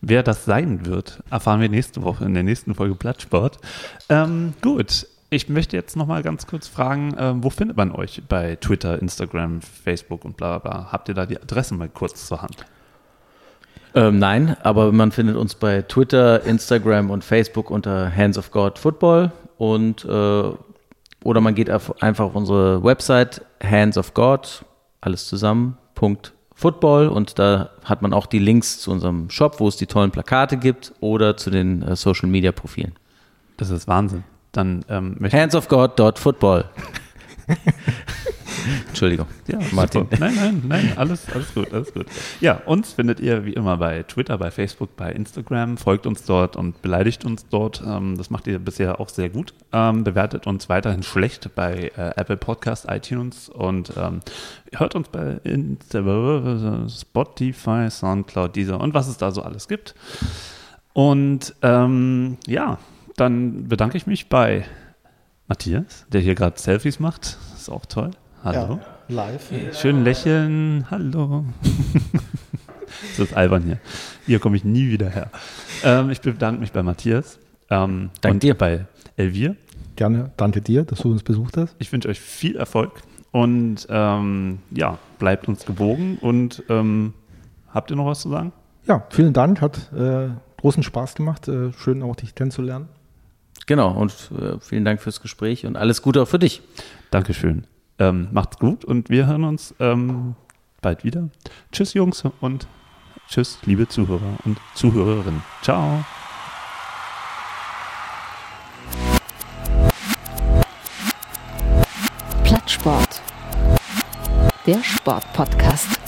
Wer das sein wird, erfahren wir nächste Woche in der nächsten Folge Plattsport. Ähm, gut, ich möchte jetzt noch mal ganz kurz fragen, ähm, wo findet man euch bei Twitter, Instagram, Facebook und bla bla bla? Habt ihr da die Adressen mal kurz zur Hand? Ähm, nein, aber man findet uns bei Twitter, Instagram und Facebook unter Hands of God Football und äh, oder man geht auf, einfach auf unsere Website Hands of God, alles zusammen, Punkt Football und da hat man auch die Links zu unserem Shop, wo es die tollen Plakate gibt oder zu den äh, Social Media Profilen. Das ist Wahnsinn. Dann ähm, Hands of God Football. Entschuldigung, Ja, Martin. super. Nein, nein, nein, alles, alles gut, alles gut. Ja, uns findet ihr wie immer bei Twitter, bei Facebook, bei Instagram. Folgt uns dort und beleidigt uns dort. Ähm, das macht ihr bisher auch sehr gut. Ähm, bewertet uns weiterhin schlecht bei äh, Apple Podcast, iTunes und ähm, hört uns bei Spotify, Soundcloud, Deezer und was es da so alles gibt. Und ähm, ja, dann bedanke ich mich bei Matthias, der hier gerade Selfies macht. Das ist auch toll. Hallo. live. Schön lächeln. Hallo. das ist albern hier. Hier komme ich nie wieder her. Ähm, ich bedanke mich bei Matthias. Ähm, Dank und dir. bei Elvir. Gerne, danke dir, dass du uns besucht hast. Ich wünsche euch viel Erfolg und ähm, ja, bleibt uns gewogen. Und ähm, habt ihr noch was zu sagen? Ja, vielen Dank, hat äh, großen Spaß gemacht. Äh, schön auch dich kennenzulernen. Genau, und äh, vielen Dank fürs Gespräch und alles Gute auch für dich. Dankeschön. Ähm, macht's gut und wir hören uns ähm, bald wieder. Tschüss, Jungs, und tschüss, liebe Zuhörer und Zuhörerinnen. Ciao. Plattsport. Der Sportpodcast.